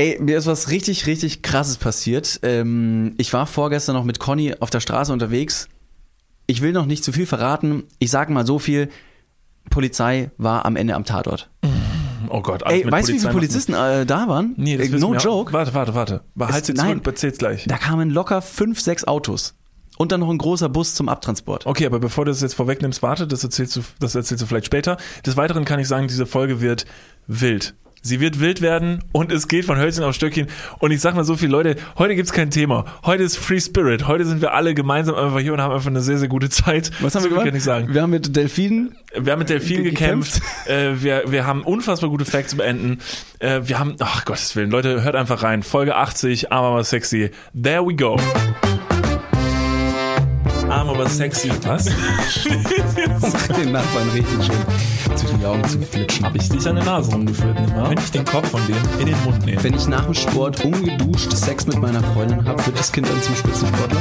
Ey, mir ist was richtig, richtig krasses passiert. Ähm, ich war vorgestern noch mit Conny auf der Straße unterwegs. Ich will noch nicht zu viel verraten. Ich sage mal so viel. Polizei war am Ende am Tatort. Oh Gott, alles Ey, weißt du, wie viele Polizisten äh, da waren? Nee, das Äh, no wir auch. joke. Warte, warte, warte. Halt sie nein. zurück, erzähl's gleich. Da kamen locker fünf, sechs Autos. Und dann noch ein großer Bus zum Abtransport. Okay, aber bevor du das jetzt vorwegnimmst, warte, das erzählst du, das erzählst du vielleicht später. Des Weiteren kann ich sagen, diese Folge wird wild. Sie wird wild werden und es geht von Hölzchen auf Stöckchen. Und ich sag mal so viel, Leute, heute gibt's kein Thema. Heute ist Free Spirit. Heute sind wir alle gemeinsam einfach hier und haben einfach eine sehr, sehr gute Zeit. Was haben Das wir gemacht? Kann ich sagen. Wir haben mit Delfinen. Wir haben mit Delfinen Ge- gekämpft. Äh, wir, wir haben unfassbar gute Facts über Enten. Äh, wir haben, ach Gottes Willen, Leute, hört einfach rein. Folge 80, Arm aber sexy. There we go. Arm aber sexy. Was? Den Nachbarn richtig schön zwischen die Augen zu flitschen. Hab ich dich an der Nase rumgeführt, nicht wahr? Wenn ich den Kopf von dem in den Mund nehme. Wenn ich nach dem Sport ungeduscht Sex mit meiner Freundin habe, wird das Kind dann zum Spitzensportler.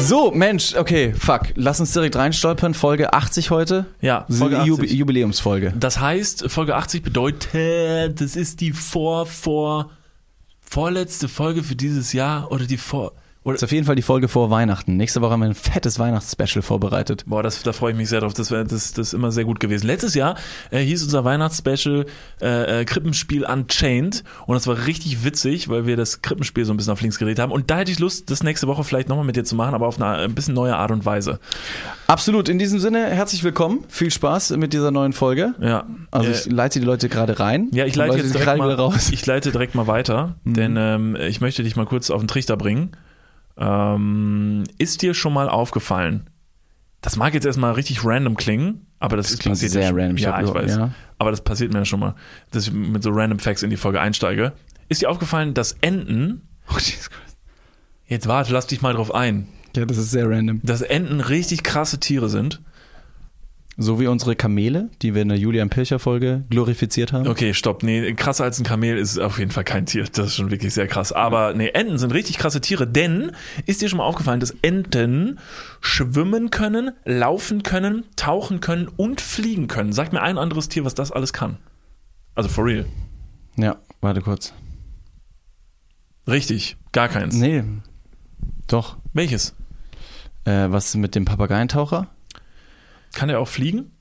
So, Mensch, okay, fuck. Lass uns direkt reinstolpern. Folge 80 heute. Ja, Folge eine Jubi 80. Jubiläumsfolge. Das heißt, Folge 80 bedeutet, das ist die vor, vor, vorletzte Folge für dieses Jahr oder die vor, oder, Das ist auf jeden Fall die Folge vor Weihnachten. Nächste Woche haben wir ein fettes Weihnachtsspecial vorbereitet. Boah, das, da freue ich mich sehr drauf. Das, wär, das, das ist immer sehr gut gewesen. Letztes Jahr äh, hieß unser Weihnachtsspecial äh, äh, Krippenspiel Unchained und das war richtig witzig, weil wir das Krippenspiel so ein bisschen auf links gedreht haben. Und da hätte ich Lust, das nächste Woche vielleicht nochmal mit dir zu machen, aber auf eine ein bisschen neue Art und Weise. Absolut. In diesem Sinne, herzlich willkommen. Viel Spaß mit dieser neuen Folge. Ja. Also äh, ich leite die Leute gerade rein. Ja, ich leite jetzt direkt mal, raus. Mhm. Ich leite direkt mal weiter, denn ähm, ich möchte dich mal kurz auf den Trichter bringen. Ähm, ist dir schon mal aufgefallen? Das mag jetzt erstmal richtig random klingen, aber das, Das klingt passiert sehr ja schon. random. Ich Ja, ich überhaupt- weiß. ja. Aber das passiert mir ja schon mal, dass ich mit so random Facts in die Folge einsteige. Ist dir aufgefallen, dass Enten, Oh, Jesus Christ. jetzt warte, lass dich mal drauf ein, Ja, das ist sehr random. dass Enten richtig krasse Tiere sind? So wie unsere Kamele, die wir in der Julian Pilcher Folge glorifiziert haben. Okay, stopp. Nee, krasser als ein Kamel ist auf jeden Fall kein Tier. Das ist schon wirklich sehr krass. Aber nee, Enten sind richtig krasse Tiere, denn ist dir schon mal aufgefallen, dass Enten schwimmen können, laufen können, tauchen können und fliegen können? Sag mir ein anderes Tier, was das alles kann. Also for real. Ja, warte kurz. Richtig, gar keins. Nee. Doch. Welches? Äh, was mit dem Papageientaucher? Kann er auch fliegen?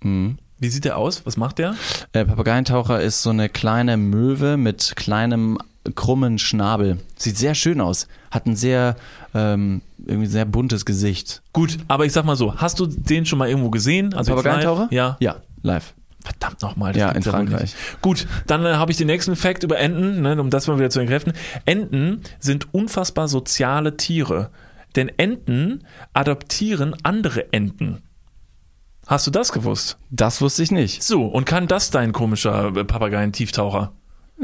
Mhm. Wie sieht der aus? Was macht der? Äh, Papageientaucher ist so eine kleine Möwe mit kleinem krummen Schnabel. Sieht sehr schön aus. Hat ein sehr, ähm, irgendwie sehr buntes Gesicht. Gut, aber ich sag mal so, hast du den schon mal irgendwo gesehen? Also Papageientaucher? Ja. Ja, live. Verdammt nochmal. Ja, in Frankreich. Gut, dann äh, habe ich den nächsten Fact über Enten, ne, um das mal wieder zu entkräften. Enten sind unfassbar soziale Tiere. Denn Enten adoptieren andere Enten. Hast du das gewusst? Das wusste ich nicht. So, und kann das dein komischer äh, Papageien-Tieftaucher?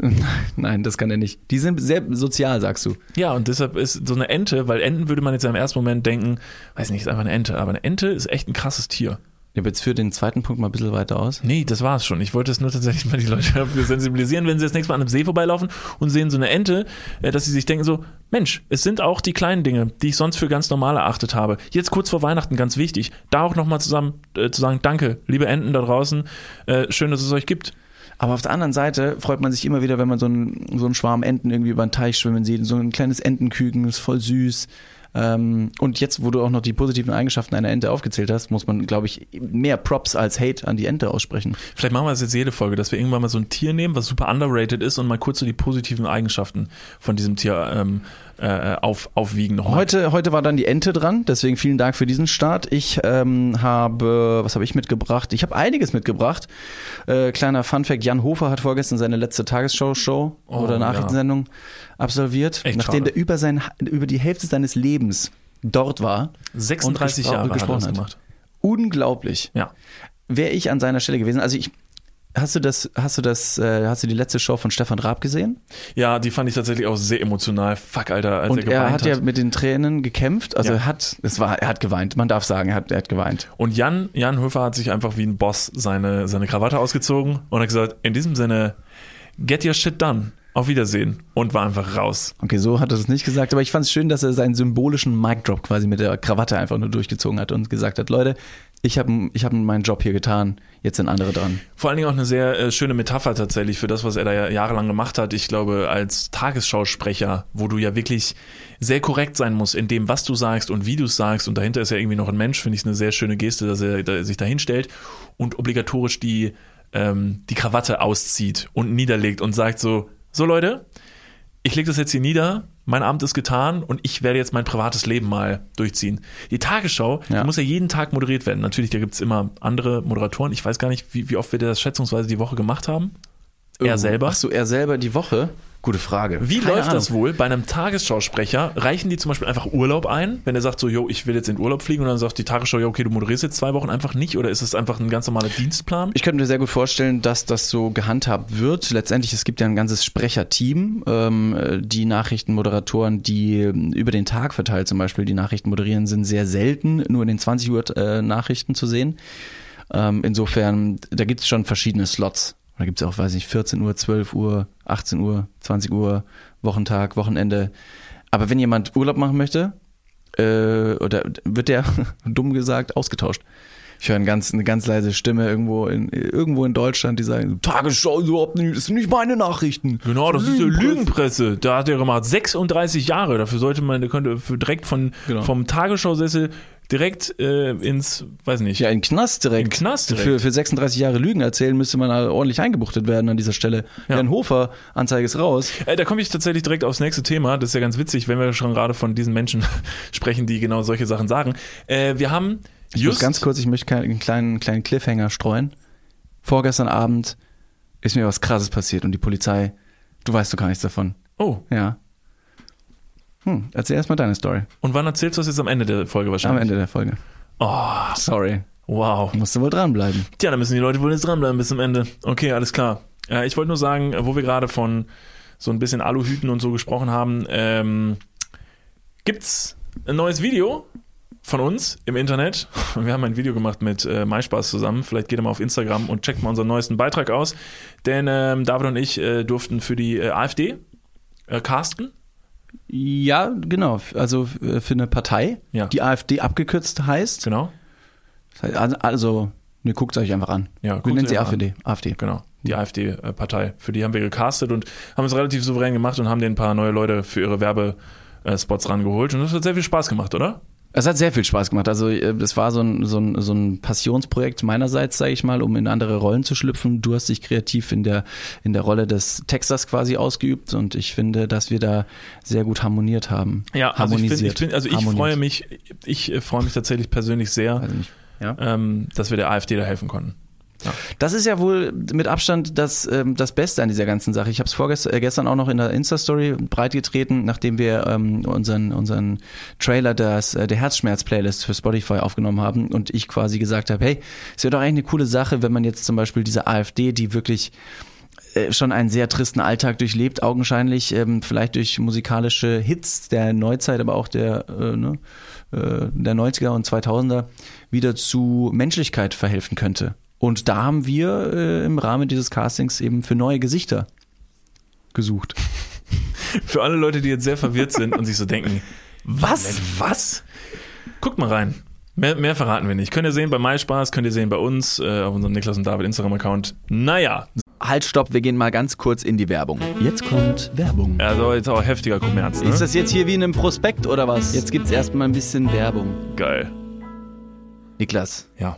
Nein, das kann er nicht. Die sind sehr sozial, sagst du. Ja, und deshalb ist so eine Ente, weil Enten würde man jetzt im ersten Moment denken, weiß nicht, ist einfach eine Ente, aber eine Ente ist echt ein krasses Tier. Ja, aber jetzt führ den zweiten Punkt mal ein bisschen weiter aus. Nee, das war's schon. Ich wollte es nur tatsächlich mal die Leute dafür sensibilisieren, wenn sie das nächste Mal an einem See vorbeilaufen und sehen so eine Ente, äh, dass sie sich denken so, Mensch, es sind auch die kleinen Dinge, die ich sonst für ganz normal erachtet habe. Jetzt kurz vor Weihnachten ganz wichtig, da auch nochmal zusammen äh, zu sagen, danke, liebe Enten da draußen, äh, schön, dass es euch gibt. Aber auf der anderen Seite freut man sich immer wieder, wenn man so einen, so einen Schwarm Enten irgendwie über den Teich schwimmen sieht. So ein kleines Entenküken, ist voll süß. Ähm, und jetzt, wo du auch noch die positiven Eigenschaften einer Ente aufgezählt hast, muss man, glaube ich, mehr Props als Hate an die Ente aussprechen. Vielleicht machen wir das jetzt jede Folge, dass wir irgendwann mal so ein Tier nehmen, was super underrated ist und mal kurz so die positiven Eigenschaften von diesem Tier ähm, äh, auf, aufwiegen nochmal. Heute, heute war dann die Ente dran, deswegen vielen Dank für diesen Start. Ich ähm, habe, was habe ich mitgebracht? Ich habe einiges mitgebracht. Äh, kleiner Funfact, Jan Hofer hat vorgestern seine letzte Tagesschau-Show Oh, oder Nachrichtensendung absolviert, Echt nachdem schade. der über, sein, über die Hälfte seines Lebens dort war. 36 und Jahre er gesprochen hat. gemacht. Unglaublich. Ja. Wäre ich an seiner Stelle gewesen, also ich, hast du das, hast du das, äh, hast du die letzte Show von Stefan Raab gesehen? Ja, die fand ich tatsächlich auch sehr emotional. Fuck, Alter, als Und er geweint er hat ja mit den Tränen gekämpft, also Ja. er hat, es war, er hat geweint, man darf sagen, er hat, er hat geweint. Und Jan, Jan Höfer hat sich einfach wie ein Boss seine, seine Krawatte ausgezogen und hat gesagt, in diesem Sinne, get your shit done. Auf Wiedersehen. Und war einfach raus. Okay, so hat er es nicht gesagt, aber ich fand es schön, dass er seinen symbolischen Mic Drop quasi mit der Krawatte einfach nur durchgezogen hat und gesagt hat, Leute, ich habe ich hab meinen Job hier getan, jetzt sind andere dran. Vor allen Dingen auch eine sehr äh, schöne Metapher tatsächlich für das, was er da ja jahrelang gemacht hat. Ich glaube, als Tagesschausprecher, wo du ja wirklich sehr korrekt sein musst in dem, was du sagst und wie du es sagst. Und dahinter ist ja irgendwie noch ein Mensch, finde ich eine sehr schöne Geste, dass er da, sich da hinstellt und obligatorisch die, ähm, die Krawatte auszieht und niederlegt und sagt so, so Leute, ich lege das jetzt hier nieder, mein Amt ist getan und ich werde jetzt mein privates Leben mal durchziehen. Die Tagesschau, Ja. die muss ja jeden Tag moderiert werden. Natürlich, da gibt's immer andere Moderatoren. Ich weiß gar nicht, wie, wie oft wir das schätzungsweise die Woche gemacht haben. Er selber. Ach so, er selber die Woche? Gute Frage. Wie Keine läuft Ahnung. das wohl bei einem Tagesschausprecher? Reichen die zum Beispiel einfach Urlaub ein, wenn er sagt so, yo, ich will jetzt in Urlaub fliegen und dann sagt die Tagesschau, ja, okay, du moderierst jetzt zwei Wochen einfach nicht oder ist es einfach ein ganz normaler Dienstplan? Ich könnte mir sehr gut vorstellen, dass das so gehandhabt wird. Letztendlich, es gibt ja ein ganzes Sprecherteam, ähm, äh, die Nachrichtenmoderatoren, die ähm, über den Tag verteilt zum Beispiel die Nachrichten moderieren, sind sehr selten nur in den 20 Uhr äh, Nachrichten zu sehen. Ähm, insofern, da gibt es schon verschiedene Slots. Da gibt es auch, weiß ich, 14 Uhr, 12 Uhr, 18 Uhr, 20 Uhr, Wochentag, Wochenende. Aber wenn jemand Urlaub machen möchte, äh, oder wird der, dumm gesagt, ausgetauscht. Ich höre eine ganz, eine ganz leise Stimme irgendwo in, irgendwo in Deutschland, die sagen, Tagesschau überhaupt nicht, das sind nicht meine Nachrichten. Genau, das ist ja Lügenpresse. Lügenpresse. Da hat er gemacht 36 Jahre. Dafür sollte man, der könnte für direkt von, Genau. vom Tagesschausessel direkt äh, ins, weiß nicht, Ja, in Knast direkt. In Knast direkt. Für, für 36 Jahre Lügen erzählen müsste man halt ordentlich eingebuchtet werden an dieser Stelle. Ja. Jan Hofer, Anzeige ist raus. Äh, da komme ich tatsächlich direkt aufs nächste Thema. Das ist ja ganz witzig, wenn wir schon gerade von diesen Menschen sprechen, die genau solche Sachen sagen. Äh, wir haben Ich muss ganz kurz, ich möchte einen kleinen, kleinen Cliffhanger streuen. Vorgestern Abend ist mir was krasses passiert und die Polizei, du weißt doch gar nichts davon. Oh, Ja. Hm, erzähl erstmal deine Story. und wann erzählst du das jetzt am Ende der Folge Am wahrscheinlich? Ende der Folge. Oh, Sorry. wow. Musst du wohl dranbleiben. Tja, da müssen die Leute wohl jetzt dranbleiben bis zum Ende. Okay, alles klar. Äh, ich wollte nur sagen, wo wir gerade von so ein bisschen Aluhüten und so gesprochen haben, ähm, gibt's ein neues Video von uns im Internet. Wir haben ein Video gemacht mit äh, MySpaß zusammen. Vielleicht geht ihr mal auf Instagram und checkt mal unseren neuesten Beitrag aus. Denn ähm, David und ich äh, durften für die äh, AfD äh, casten. Ja, genau. Also äh, für eine Partei, Ja. die AfD abgekürzt heißt. Genau. Also, also ne, guckt euch einfach an. Ja, Wir nennen sie AfD. AfD. Genau, die AfD-Partei. Für die haben wir gecastet und haben es relativ souverän gemacht und haben denen ein paar neue Leute für ihre Werbespots rangeholt. Und das hat sehr viel Spaß gemacht, oder? Es hat sehr viel Spaß gemacht. Also äh, das war so ein, so ein, so ein Passionsprojekt meinerseits, sage ich mal, um in andere Rollen zu schlüpfen. Du hast dich kreativ in der, in der Rolle des Texters quasi ausgeübt und ich finde, dass wir da sehr gut harmoniert haben. Ja, also ich, find, ich, bin, also ich freue mich, ich äh, freue mich tatsächlich persönlich sehr, Also ja. ähm, dass wir der AfD da helfen konnten. Das ist ja wohl mit Abstand das, ähm, das Beste an dieser ganzen Sache. Ich habe es vorgestern äh, gestern auch noch in der Insta-Story breitgetreten, nachdem wir ähm, unseren, unseren Trailer des, äh, der Herzschmerz-Playlist für Spotify aufgenommen haben und ich quasi gesagt habe, hey, es wäre doch eigentlich eine coole Sache, wenn man jetzt zum Beispiel diese AfD, die wirklich äh, schon einen sehr tristen Alltag durchlebt, augenscheinlich, ähm, vielleicht durch musikalische Hits der Neuzeit, aber auch der, äh, ne, äh, der 90er und 2000er wieder zu Menschlichkeit verhelfen könnte. Und da haben wir äh, im Rahmen dieses Castings eben für neue Gesichter gesucht. Für alle Leute, die jetzt sehr verwirrt sind und sich so denken, was? Was? Guckt mal rein. Mehr, mehr verraten wir nicht. Könnt ihr sehen bei MySpaß, könnt ihr sehen bei uns, äh, auf unserem Niklas und David Instagram-Account. Naja, Halt, stopp, wir gehen mal ganz kurz in die Werbung. Jetzt kommt Werbung. also jetzt auch heftiger Kommerz, ne? Ist das jetzt hier wie in einem Prospekt oder was? Jetzt gibt's erstmal ein bisschen Werbung. Geil. Niklas, Ja.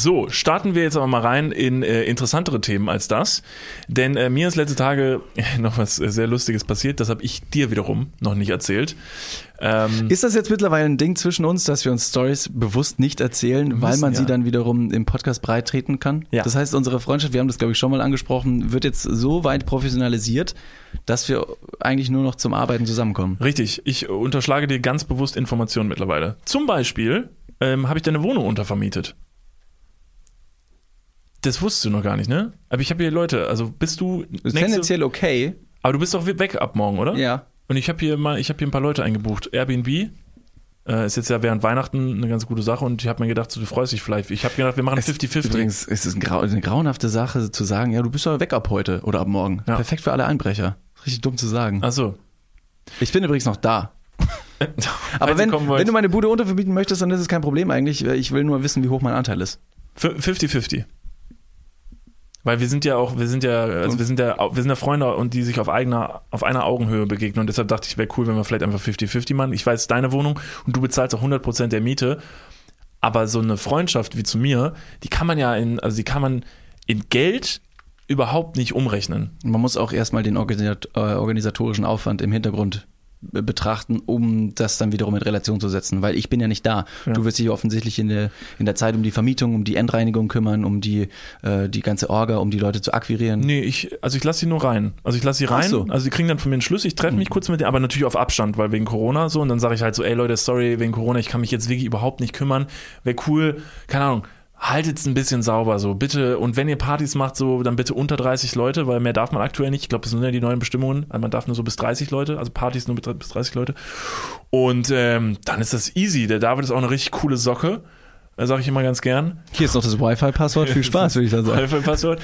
So, starten wir jetzt aber mal rein in äh, interessantere Themen als das. Denn äh, mir ist letzte Tage noch was äh, sehr Lustiges passiert. Das habe ich dir wiederum noch nicht erzählt. Ähm, Ist das jetzt mittlerweile ein Ding zwischen uns, dass wir uns Stories bewusst nicht erzählen, weil Müssen, man sie ja. dann wiederum im Podcast breit treten kann? Ja. Das heißt, unsere Freundschaft, wir haben das glaube ich schon mal angesprochen, wird jetzt so weit professionalisiert, dass wir eigentlich nur noch zum Arbeiten zusammenkommen. richtig, ich unterschlage dir ganz bewusst Informationen mittlerweile. Zum Beispiel ähm, habe ich deine Wohnung untervermietet. Das wusstest du noch gar nicht, ne? Aber ich habe hier Leute, also bist du Ist tendenziell okay. aber du bist doch weg ab morgen, oder? Ja. Und ich habe hier mal, ich habe hier ein paar Leute eingebucht. Airbnb äh, ist jetzt ja während Weihnachten eine ganz gute Sache und ich habe mir gedacht, so, du freust dich vielleicht. Ich habe gedacht, wir machen 50-50. Übrigens ist es ein grau eine grauenhafte Sache zu sagen, ja, du bist doch weg ab heute oder ab morgen. Ja. Perfekt für alle Einbrecher. Richtig dumm zu sagen. Achso. Ich bin übrigens noch da. Aber wenn, wenn du meine Bude untervermieten möchtest, dann ist es kein Problem eigentlich. Ich will nur wissen, wie hoch mein Anteil ist. 50-50. Weil wir sind ja auch, wir sind ja, also wir sind ja, wir sind ja Freunde und die sich auf eigener, auf einer Augenhöhe begegnen. Und deshalb dachte ich, wäre cool, wenn wir vielleicht einfach 50-50 machen. Ich weiß, es ist deine Wohnung und du bezahlst auch 100% der Miete. Aber so eine Freundschaft wie zu mir, die kann man ja in, also die kann man in Geld überhaupt nicht umrechnen. Man muss auch erstmal den äh, organisatorischen Aufwand im Hintergrund betrachten, um das dann wiederum in Relation zu setzen, weil ich bin ja nicht da. Du wirst dich offensichtlich in der, in der Zeit um die Vermietung, um die Endreinigung kümmern, um die, äh, die ganze Orga, um die Leute zu akquirieren. Nee, ich, also ich lasse sie nur rein. Also ich lasse sie rein. so. Also die kriegen dann von mir einen Schlüssel. Ich treffe mich kurz mit denen, aber natürlich auf Abstand, weil wegen Corona so. Und dann sage ich halt so, ey Leute, sorry, wegen Corona, ich kann mich jetzt wirklich überhaupt nicht kümmern. Wäre cool, keine Ahnung. Haltet's ein bisschen sauber, so bitte. Und wenn ihr Partys macht, so dann bitte unter 30 Leute, weil mehr darf man aktuell nicht. Ich glaube, das sind ja die neuen Bestimmungen. Also man darf nur so bis 30 Leute, also Partys nur bis 30 Leute. Und ähm, dann ist das easy. Der David ist auch eine richtig coole Socke. Sage ich immer ganz gern. Hier ist noch das Wi-Fi-Passwort. Viel Spaß, würde ich da sagen. Wi-Fi-Passwort.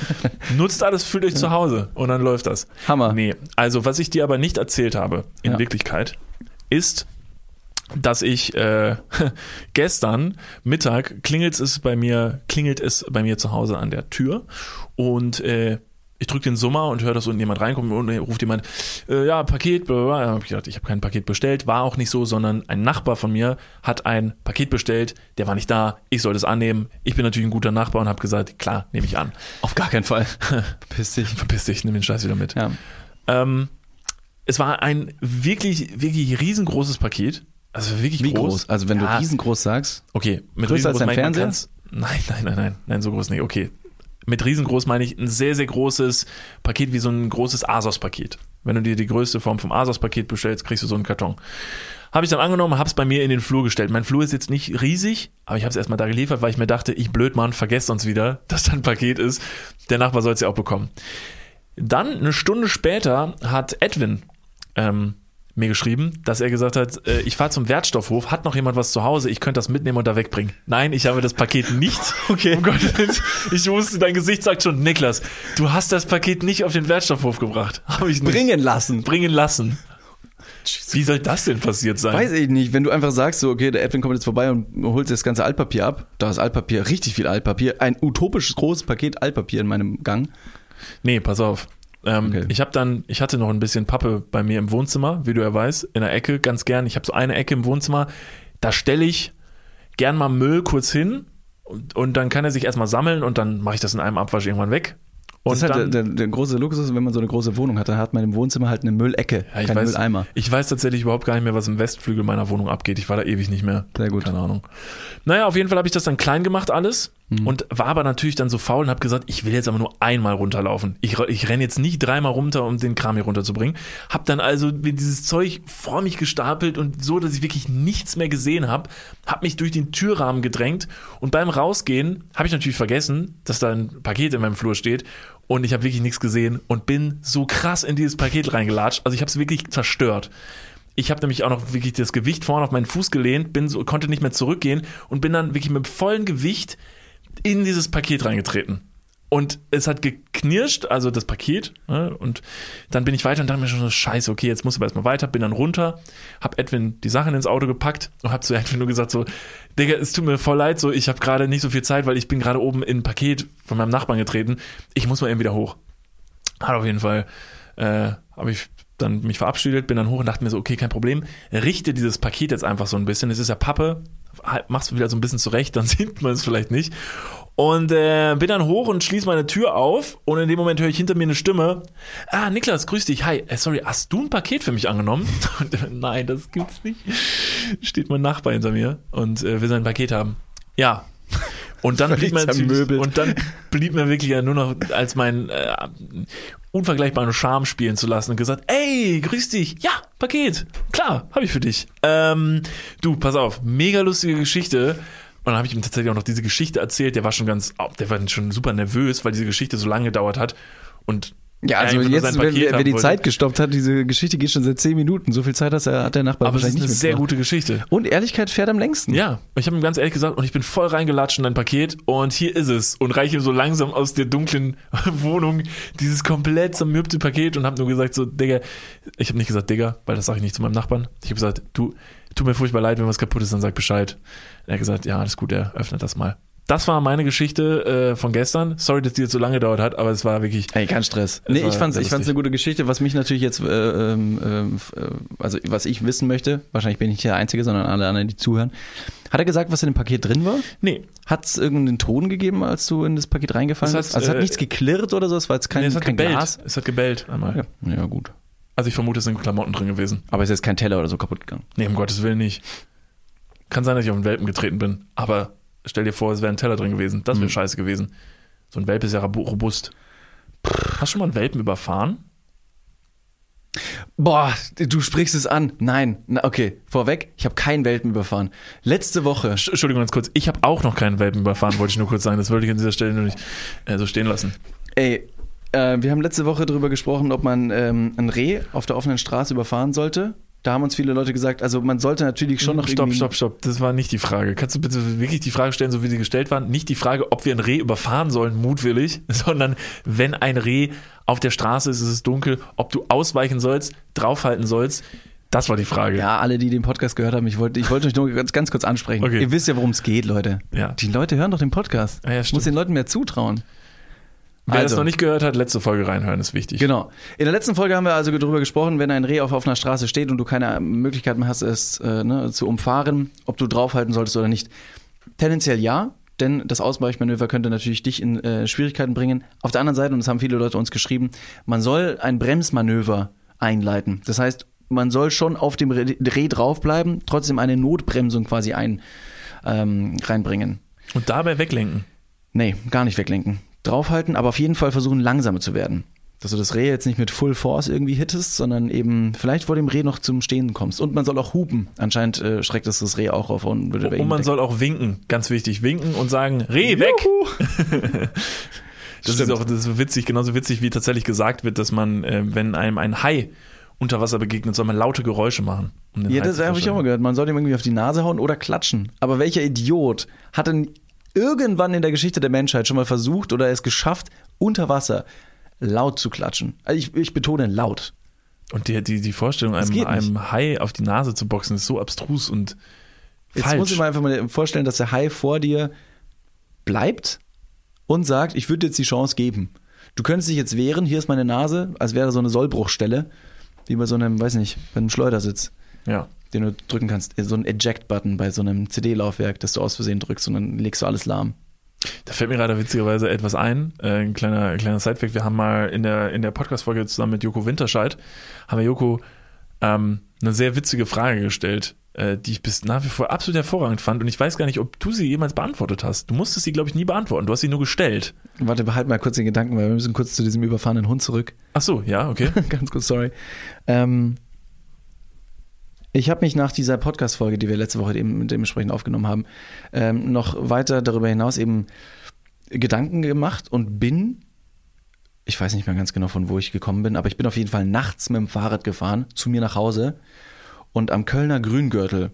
Nutzt alles, fühlt euch zu Hause und dann läuft das. Hammer. Nee, also was ich dir aber nicht erzählt habe, in Ja. Wirklichkeit, ist, dass ich äh, gestern Mittag klingelt es bei mir, klingelt es bei mir zu Hause an der Tür und äh, ich drücke den Summer und höre, dass unten jemand reinkommt und ruft jemand, äh, ja, Paket, bla, bla, hab ich gedacht, ich habe kein Paket bestellt, war auch nicht so, sondern ein Nachbar von mir hat ein Paket bestellt, der war nicht da, ich sollte es annehmen. Ich bin natürlich ein guter Nachbar und habe gesagt, klar, nehme ich an. Auf gar keinen Fall. Piss dich. Verpiss dich, nimm den Scheiß wieder mit. Ja. Ähm, es war ein wirklich, wirklich riesengroßes Paket. Also wirklich Wie groß. groß? Also wenn Ja. du riesengroß sagst. Okay, mit Größer als riesengroß dein ich, man Fernseher? Nein, nein, nein, nein, nein, so groß nicht. Okay. Mit riesengroß meine ich ein sehr, sehr großes Paket, wie so ein großes Asos-Paket. Wenn du dir die größte Form vom Asos-Paket bestellst, kriegst du so einen Karton. Habe ich dann angenommen, habe es bei mir in den Flur gestellt. Mein Flur ist jetzt nicht riesig, aber ich habe es erstmal da geliefert, weil ich mir dachte, ich blöd Mann, vergesst uns wieder, dass da ein Paket ist. Der Nachbar soll es ja auch bekommen. Dann, eine Stunde später, hat Edwin ähm, mir geschrieben, dass er gesagt hat, äh, ich fahre zum Wertstoffhof, hat noch jemand was zu Hause, ich könnte das mitnehmen und da wegbringen. Nein, ich habe das Paket nicht. Okay. Oh Gott, ich wusste, dein Gesicht sagt schon, Niklas, du hast das Paket nicht auf den Wertstoffhof gebracht. Habe ich nicht. Bringen lassen. Bringen lassen. Wie soll das denn passiert sein? Weiß ich nicht, wenn du einfach sagst, so, okay, der Edwin kommt jetzt vorbei und holt das ganze Altpapier ab. Da ist Altpapier, richtig viel Altpapier. Ein utopisches großes Paket Altpapier in meinem Gang. Nee, pass auf. Ähm, Okay. Ich habe dann, ich hatte noch ein bisschen Pappe bei mir im Wohnzimmer, wie du ja weißt, in der Ecke, ganz gern. Ich habe so eine Ecke im Wohnzimmer, da stelle ich gern mal Müll kurz hin und, und dann kann er sich erstmal sammeln und dann mache ich das in einem Abwasch irgendwann weg. Und das ist halt dann, der, der, der große Luxus, wenn man so eine große Wohnung hat, dann hat man im Wohnzimmer halt eine Müllecke, ja, ich keinen weiß, Mülleimer. ich weiß tatsächlich überhaupt gar nicht mehr, was im Westflügel meiner Wohnung abgeht. Ich war da ewig nicht mehr. Sehr gut. Keine Ahnung. Naja, auf jeden Fall habe ich das dann klein gemacht alles Mhm. und war aber natürlich dann so faul und habe gesagt, ich will jetzt aber nur einmal runterlaufen. Ich, ich renne jetzt nicht dreimal runter, um den Kram hier runterzubringen. Hab dann also dieses Zeug vor mich gestapelt und so, dass ich wirklich nichts mehr gesehen habe. Hab mich durch den Türrahmen gedrängt und beim Rausgehen habe ich natürlich vergessen, dass da ein Paket in meinem Flur steht und ich habe wirklich nichts gesehen und bin so krass in dieses Paket reingelatscht. Also ich habe es wirklich zerstört. Ich habe nämlich auch noch wirklich das Gewicht vorne auf meinen Fuß gelehnt, bin so, konnte nicht mehr zurückgehen und bin dann wirklich mit vollem Gewicht in dieses Paket reingetreten. Und es hat geknirscht, also das Paket. Ne? Und dann bin ich weiter und dachte mir schon so, scheiße, okay, jetzt muss ich aber erstmal weiter. Bin dann runter, hab Edwin die Sachen ins Auto gepackt und hab zu Edwin nur gesagt so, Digga, es tut mir voll leid, so ich habe gerade nicht so viel Zeit, weil ich bin gerade oben in ein Paket von meinem Nachbarn getreten. Ich muss mal eben wieder hoch. Hat auf jeden Fall, äh, habe ich dann mich verabschiedet, bin dann hoch und dachte mir so, okay, kein Problem, richte dieses Paket jetzt einfach so ein bisschen. Es ist ja Pappe, mach's wieder so ein bisschen zurecht, dann sieht man es vielleicht nicht. Und äh, bin dann hoch und schließe meine Tür auf und in dem Moment höre ich hinter mir eine Stimme. Ah, Niklas, grüß dich. Hi, äh, sorry, hast du ein Paket für mich angenommen? Äh, nein, das gibt's nicht. Steht mein Nachbar hinter mir und äh, will sein Paket haben. Ja. Und dann blieb mir und dann blieb mir wirklich ja nur noch als mein äh, unvergleichbaren Charme spielen zu lassen und gesagt, ey, grüß dich, ja, Paket, klar, habe ich für dich. Ähm, du, pass auf, mega lustige Geschichte. Und dann habe ich ihm tatsächlich auch noch diese Geschichte erzählt. Der war schon ganz, der war schon super nervös, weil diese Geschichte so lange gedauert hat. Und Ja, also nur jetzt, wenn, wer, die wollte. Zeit gestoppt hat, diese Geschichte geht schon seit zehn Minuten. So viel Zeit hat, er, der Nachbar Aber es ist wahrscheinlich eine nicht sehr gute Geschichte. Und Ehrlichkeit fährt am längsten. Ja, ich habe ihm ganz ehrlich gesagt, und ich bin voll reingelatscht in dein Paket und hier ist es. Und reiche ihm so langsam aus der dunklen Wohnung dieses komplett zermürbte Paket und habe nur gesagt, so, Digga, ich habe nicht gesagt, Digga, weil das sage ich nicht zu meinem Nachbarn. Ich habe gesagt, du, tut mir furchtbar leid, wenn was kaputt ist, dann sag Bescheid. Er hat gesagt, ja, alles gut, er öffnet das mal. Das war meine Geschichte äh, von gestern. Sorry, dass die jetzt so lange gedauert hat, aber es war wirklich. Ey, kein Stress. Es Nee, ich fand's, ich fand's eine gute Geschichte. Was mich natürlich jetzt, äh, ähm, ähm, äh, also was ich wissen möchte, wahrscheinlich bin ich nicht der Einzige, sondern alle anderen, die zuhören. Hat er gesagt, was in dem Paket drin war? Nee, Hat es irgendeinen Ton gegeben, als du in das Paket reingefallen bist? hat, Also es hat äh, nichts geklirrt oder so, es war jetzt kein, nee es hat kein gebellt. Glas. Es hat gebellt einmal. Ja, ja, gut. Also ich vermute, es sind Klamotten drin gewesen. Aber es ist jetzt kein Teller oder so kaputt gegangen. Nee, um Gottes Willen nicht. Kann sein, dass ich auf einen Welpen getreten bin, aber stell dir vor, es wäre ein Teller drin gewesen. Das wäre Mhm. scheiße gewesen. So ein Welpe ist ja robust. Hast du schon mal einen Welpen überfahren? Boah, du sprichst es an. Nein, Na, okay, vorweg, ich habe keinen Welpen überfahren. Letzte Woche. Sch- Entschuldigung ganz kurz, ich habe auch noch keinen Welpen überfahren, wollte ich nur kurz sagen. Das wollte ich an dieser Stelle nur nicht äh, so stehen lassen. Ey, äh, wir haben letzte Woche darüber gesprochen, ob man ähm, ein Reh auf der offenen Straße überfahren sollte. Da haben uns viele Leute gesagt, also man sollte natürlich schon noch stopp, stopp, stopp. Das war nicht die Frage. Kannst du bitte wirklich die Frage stellen, so wie sie gestellt war? Nicht die Frage, ob wir ein Reh überfahren sollen, mutwillig, sondern wenn ein Reh auf der Straße ist, es ist dunkel, ob du ausweichen sollst, draufhalten sollst. Das war die Frage. Ja, alle, die den Podcast gehört haben, ich wollte, ich wollte euch nur ganz, ganz kurz ansprechen. Okay. Ihr wisst ja, worum es geht, Leute. Ja. Die Leute hören doch den Podcast. Ja, ja, ich stimmt. muss den Leuten mehr zutrauen. Wer das Also. noch nicht gehört hat, letzte Folge reinhören, ist wichtig. Genau. In der letzten Folge haben wir also darüber gesprochen, wenn ein Reh auf offener Straße steht und du keine Möglichkeit mehr hast, es äh, ne, zu umfahren, ob du draufhalten solltest oder nicht. Tendenziell ja, denn das Ausweichmanöver könnte natürlich dich in äh, Schwierigkeiten bringen. Auf der anderen Seite, und das haben viele Leute uns geschrieben, man soll ein Bremsmanöver einleiten. Das heißt, man soll schon auf dem Reh Reh draufbleiben, trotzdem eine Notbremsung quasi ein, ähm, reinbringen. Und dabei weglenken. Nee, gar nicht weglenken. Draufhalten, aber auf jeden Fall versuchen, langsamer zu werden. Dass du das Reh jetzt nicht mit Full Force irgendwie hittest, sondern eben vielleicht vor dem Reh noch zum Stehen kommst. Und man soll auch hupen. Anscheinend äh, schreckt es das Reh auch auf und würde Und man weg. soll auch winken, ganz wichtig, winken und sagen, Reh, weg! Das Stimmt. ist auch das ist witzig, genauso witzig, wie tatsächlich gesagt wird, dass man, äh, wenn einem ein Hai unter Wasser begegnet, soll man laute Geräusche machen. um Ja, das habe ich auch mal gehört. Man soll ihm irgendwie auf die Nase hauen oder klatschen. Aber welcher Idiot hat denn irgendwann in der Geschichte der Menschheit schon mal versucht oder es geschafft, unter Wasser laut zu klatschen? Also ich, ich betone laut. Und die, die, die Vorstellung, einem, einem Hai auf die Nase zu boxen, ist so abstrus und Jetzt falsch. muss ich mir einfach mal vorstellen, dass der Hai vor dir bleibt und sagt, ich würde dir jetzt die Chance geben. Du könntest dich jetzt wehren, hier ist meine Nase, als wäre so eine Sollbruchstelle, wie bei so einem, weiß nicht, bei einem Schleudersitz, ja. Den du drücken kannst. So ein Eject-Button bei so einem CD-Laufwerk, das du aus Versehen drückst und dann legst du alles lahm. Da fällt mir gerade witzigerweise etwas ein, äh, ein kleiner, ein kleiner Sidefact. Wir haben mal in der, in der Podcast-Folge zusammen mit Joko Winterscheid, haben wir Joko ähm, eine sehr witzige Frage gestellt, äh, die ich bis nach wie vor absolut hervorragend fand. Und ich weiß gar nicht, ob du sie jemals beantwortet hast. Du musstest sie, glaube ich, nie beantworten. Du hast sie nur gestellt. Warte, behalt mal kurz den Gedanken, weil wir müssen kurz zu diesem überfahrenen Hund zurück. Ach so, ja, okay. Ganz kurz, sorry. Ähm, ich habe mich nach dieser Podcast-Folge, die wir letzte Woche eben dementsprechend aufgenommen haben, ähm, noch weiter darüber hinaus eben Gedanken gemacht und bin, ich weiß nicht mehr ganz genau, von wo ich gekommen bin, aber ich bin auf jeden Fall nachts mit dem Fahrrad gefahren, zu mir nach Hause und am Kölner Grüngürtel,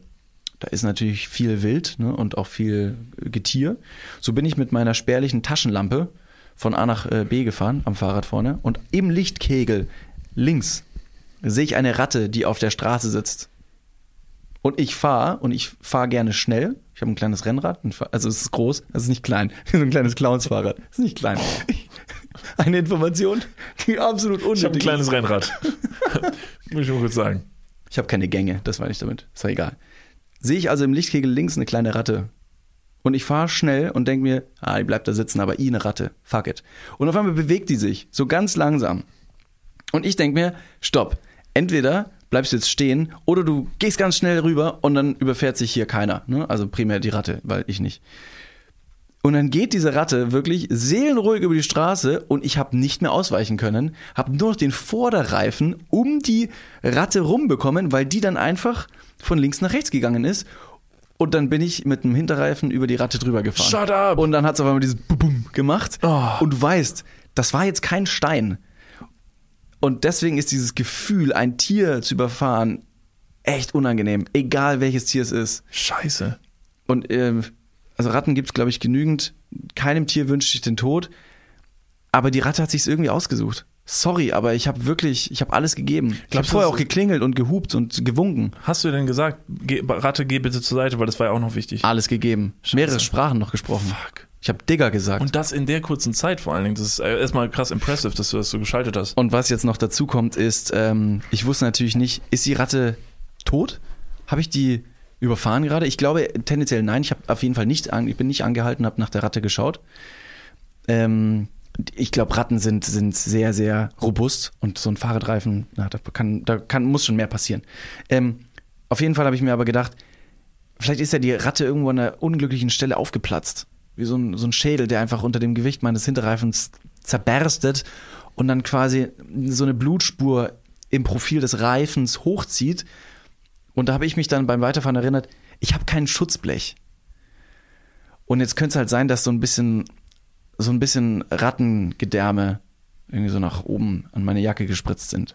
da ist natürlich viel Wild ne, und auch viel Getier. So bin ich mit meiner spärlichen Taschenlampe von A nach äh, B gefahren, am Fahrrad vorne. Und im Lichtkegel links sehe ich eine Ratte, die auf der Straße sitzt. Und ich fahre, und ich fahre gerne schnell. Ich habe ein kleines Rennrad, also es ist groß, es ist nicht klein. so ein kleines Clownsfahrrad. Es ist nicht klein. Eine Information, die absolut unnötig Ich habe ein ist. kleines Rennrad. Muss ich mal kurz sagen. Ich habe keine Gänge, das meine ich damit. Ist doch egal. Sehe ich also im Lichtkegel links eine kleine Ratte. Und ich fahre schnell und denke mir, ah, die bleibt da sitzen, aber i eine Ratte. Fuck it. Und auf einmal bewegt die sich, so ganz langsam. Und ich denke mir, stopp. Entweder bleibst du jetzt stehen oder du gehst ganz schnell rüber und dann überfährt sich hier keiner. Ne? Also primär die Ratte, weil ich nicht. Und dann geht diese Ratte wirklich seelenruhig über die Straße und ich habe nicht mehr ausweichen können, habe nur noch den Vorderreifen um die Ratte rumbekommen, weil die dann einfach von links nach rechts gegangen ist. Und dann bin ich mit dem Hinterreifen über die Ratte drüber gefahren. Shut up! Und dann hat es auf einmal dieses Bum gemacht. Oh. Und du weißt, das war jetzt kein Stein. Und deswegen ist dieses Gefühl, ein Tier zu überfahren, echt unangenehm. Egal welches Tier es ist. Scheiße. Und ähm, also Ratten gibt es, glaube ich, genügend. Keinem Tier wünsche ich den Tod. Aber die Ratte hat sich irgendwie ausgesucht. Sorry, aber ich habe wirklich, ich habe alles gegeben. Ich habe vorher auch geklingelt und gehupt und gewunken. Hast du denn gesagt, Ratte, geh bitte zur Seite, weil das war ja auch noch wichtig. Alles gegeben. Mehrere Sprachen noch gesprochen. Fuck. Ich habe Digger gesagt. Und das in der kurzen Zeit vor allen Dingen. Das ist äh, erstmal krass impressive, dass du das so geschaltet hast. Und was jetzt noch dazu kommt, ist, ähm, ich wusste natürlich nicht, ist die Ratte tot? Habe ich die überfahren gerade? Ich glaube tendenziell nein. Ich habe auf jeden Fall nicht, an, ich bin nicht angehalten, habe nach der Ratte geschaut. Ähm, ich glaube, Ratten sind, sind sehr, sehr robust und so ein Fahrradreifen, na, da kann, da kann, muss schon mehr passieren. Ähm, auf jeden Fall habe ich mir aber gedacht, vielleicht ist ja die Ratte irgendwo an einer unglücklichen Stelle aufgeplatzt. Wie so ein, so ein Schädel, der einfach unter dem Gewicht meines Hinterreifens zerberstet und dann quasi so eine Blutspur im Profil des Reifens hochzieht. Und da habe ich mich dann beim Weiterfahren erinnert, ich habe kein Schutzblech. Und jetzt könnte es halt sein, dass so ein bisschen, so ein bisschen Rattengedärme irgendwie so nach oben an meine Jacke gespritzt sind.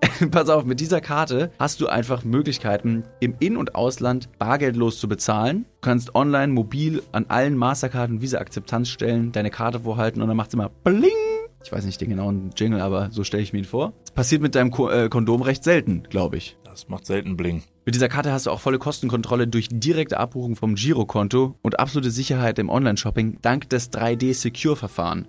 Pass auf, mit dieser Karte hast du einfach Möglichkeiten, im In- und Ausland bargeldlos zu bezahlen. Du kannst online, mobil an allen Mastercard- und Visa-Akzeptanzstellen deine Karte vorhalten und dann macht's immer Bling. Ich weiß nicht den genauen Jingle, aber so stelle ich mir ihn vor. Das passiert mit deinem Ko äh, Kondom recht selten, glaube ich. Das macht selten Bling. Mit dieser Karte hast du auch volle Kostenkontrolle durch direkte Abbuchung vom Girokonto und absolute Sicherheit im Online-Shopping dank des 3D-Secure-Verfahren.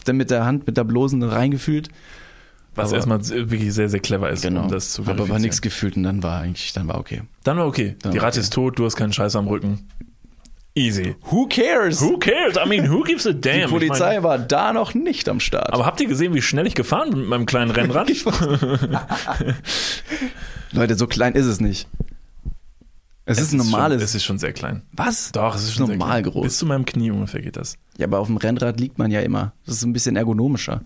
Hab dann mit der Hand, mit der Blosen reingefühlt. Was Aber- erstmal wirklich sehr, sehr clever ist, Genau. um das zu aber verifizieren. nichts gefühlt und dann war eigentlich, dann war okay. Dann war okay. Dann Die war Ratte okay. ist tot, du hast keinen Scheiß am Rücken. Easy. Who cares? Who cares? I mean, who gives a Die damn? Ich Polizei mein, war da noch nicht am Start. aber habt ihr gesehen, wie schnell ich gefahren bin mit meinem kleinen Rennrad? Leute, so klein ist es nicht. Es, ist ein normales. Schon, es ist schon sehr klein. was? Doch, es ist schon normal groß. Bis zu meinem Knie ungefähr geht das. Ja, aber auf dem Rennrad liegt man ja immer. Das ist ein bisschen ergonomischer.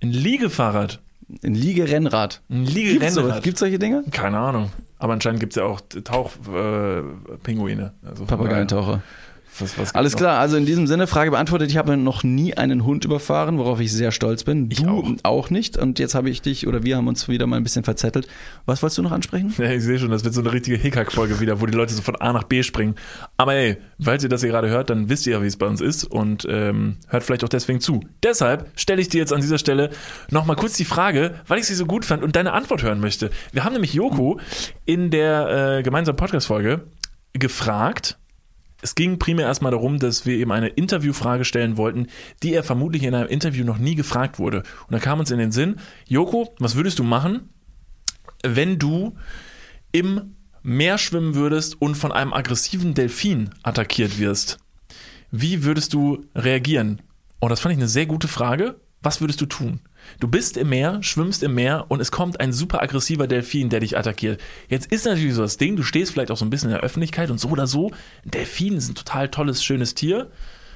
Ein Liegefahrrad. Ein Liegerennrad. Ein Liegerennrad. sowas? Gibt's solche Dinge? Keine Ahnung. Aber anscheinend gibt es ja auch Tauchpinguine. Äh, also Papageientaucher. Was, was Alles gibt's klar, also in diesem Sinne, Frage beantwortet. Ich habe noch nie einen Hund überfahren, worauf ich sehr stolz bin. Ich du auch. nicht. Und jetzt habe ich dich oder wir haben uns wieder mal ein bisschen verzettelt. Was wolltest du noch ansprechen? Ja, ich sehe schon, das wird so eine richtige Hickhack-Folge wieder, wo die Leute so von A nach B springen. Aber ey, falls ihr das hier gerade hört, dann wisst ihr ja, wie es bei uns ist und ähm, hört vielleicht auch deswegen zu. Deshalb stelle ich dir jetzt an dieser Stelle nochmal kurz die Frage, weil ich sie so gut fand und deine Antwort hören möchte. Wir haben nämlich Joko in der äh, gemeinsamen Podcast-Folge gefragt, es ging primär erstmal darum, dass wir ihm eine Interviewfrage stellen wollten, die er vermutlich in einem Interview noch nie gefragt wurde. Und da kam uns in den Sinn, Joko, was würdest du machen, wenn du im Meer schwimmen würdest und von einem aggressiven Delfin attackiert wirst? Wie würdest du reagieren? Und das fand ich eine sehr gute Frage. Was würdest du tun? Du bist im Meer, schwimmst im Meer und es kommt ein super aggressiver Delfin, der dich attackiert. Jetzt ist natürlich so das Ding, du stehst vielleicht auch so ein bisschen in der Öffentlichkeit und so oder so. Ein Delfin ist ein total tolles, schönes Tier.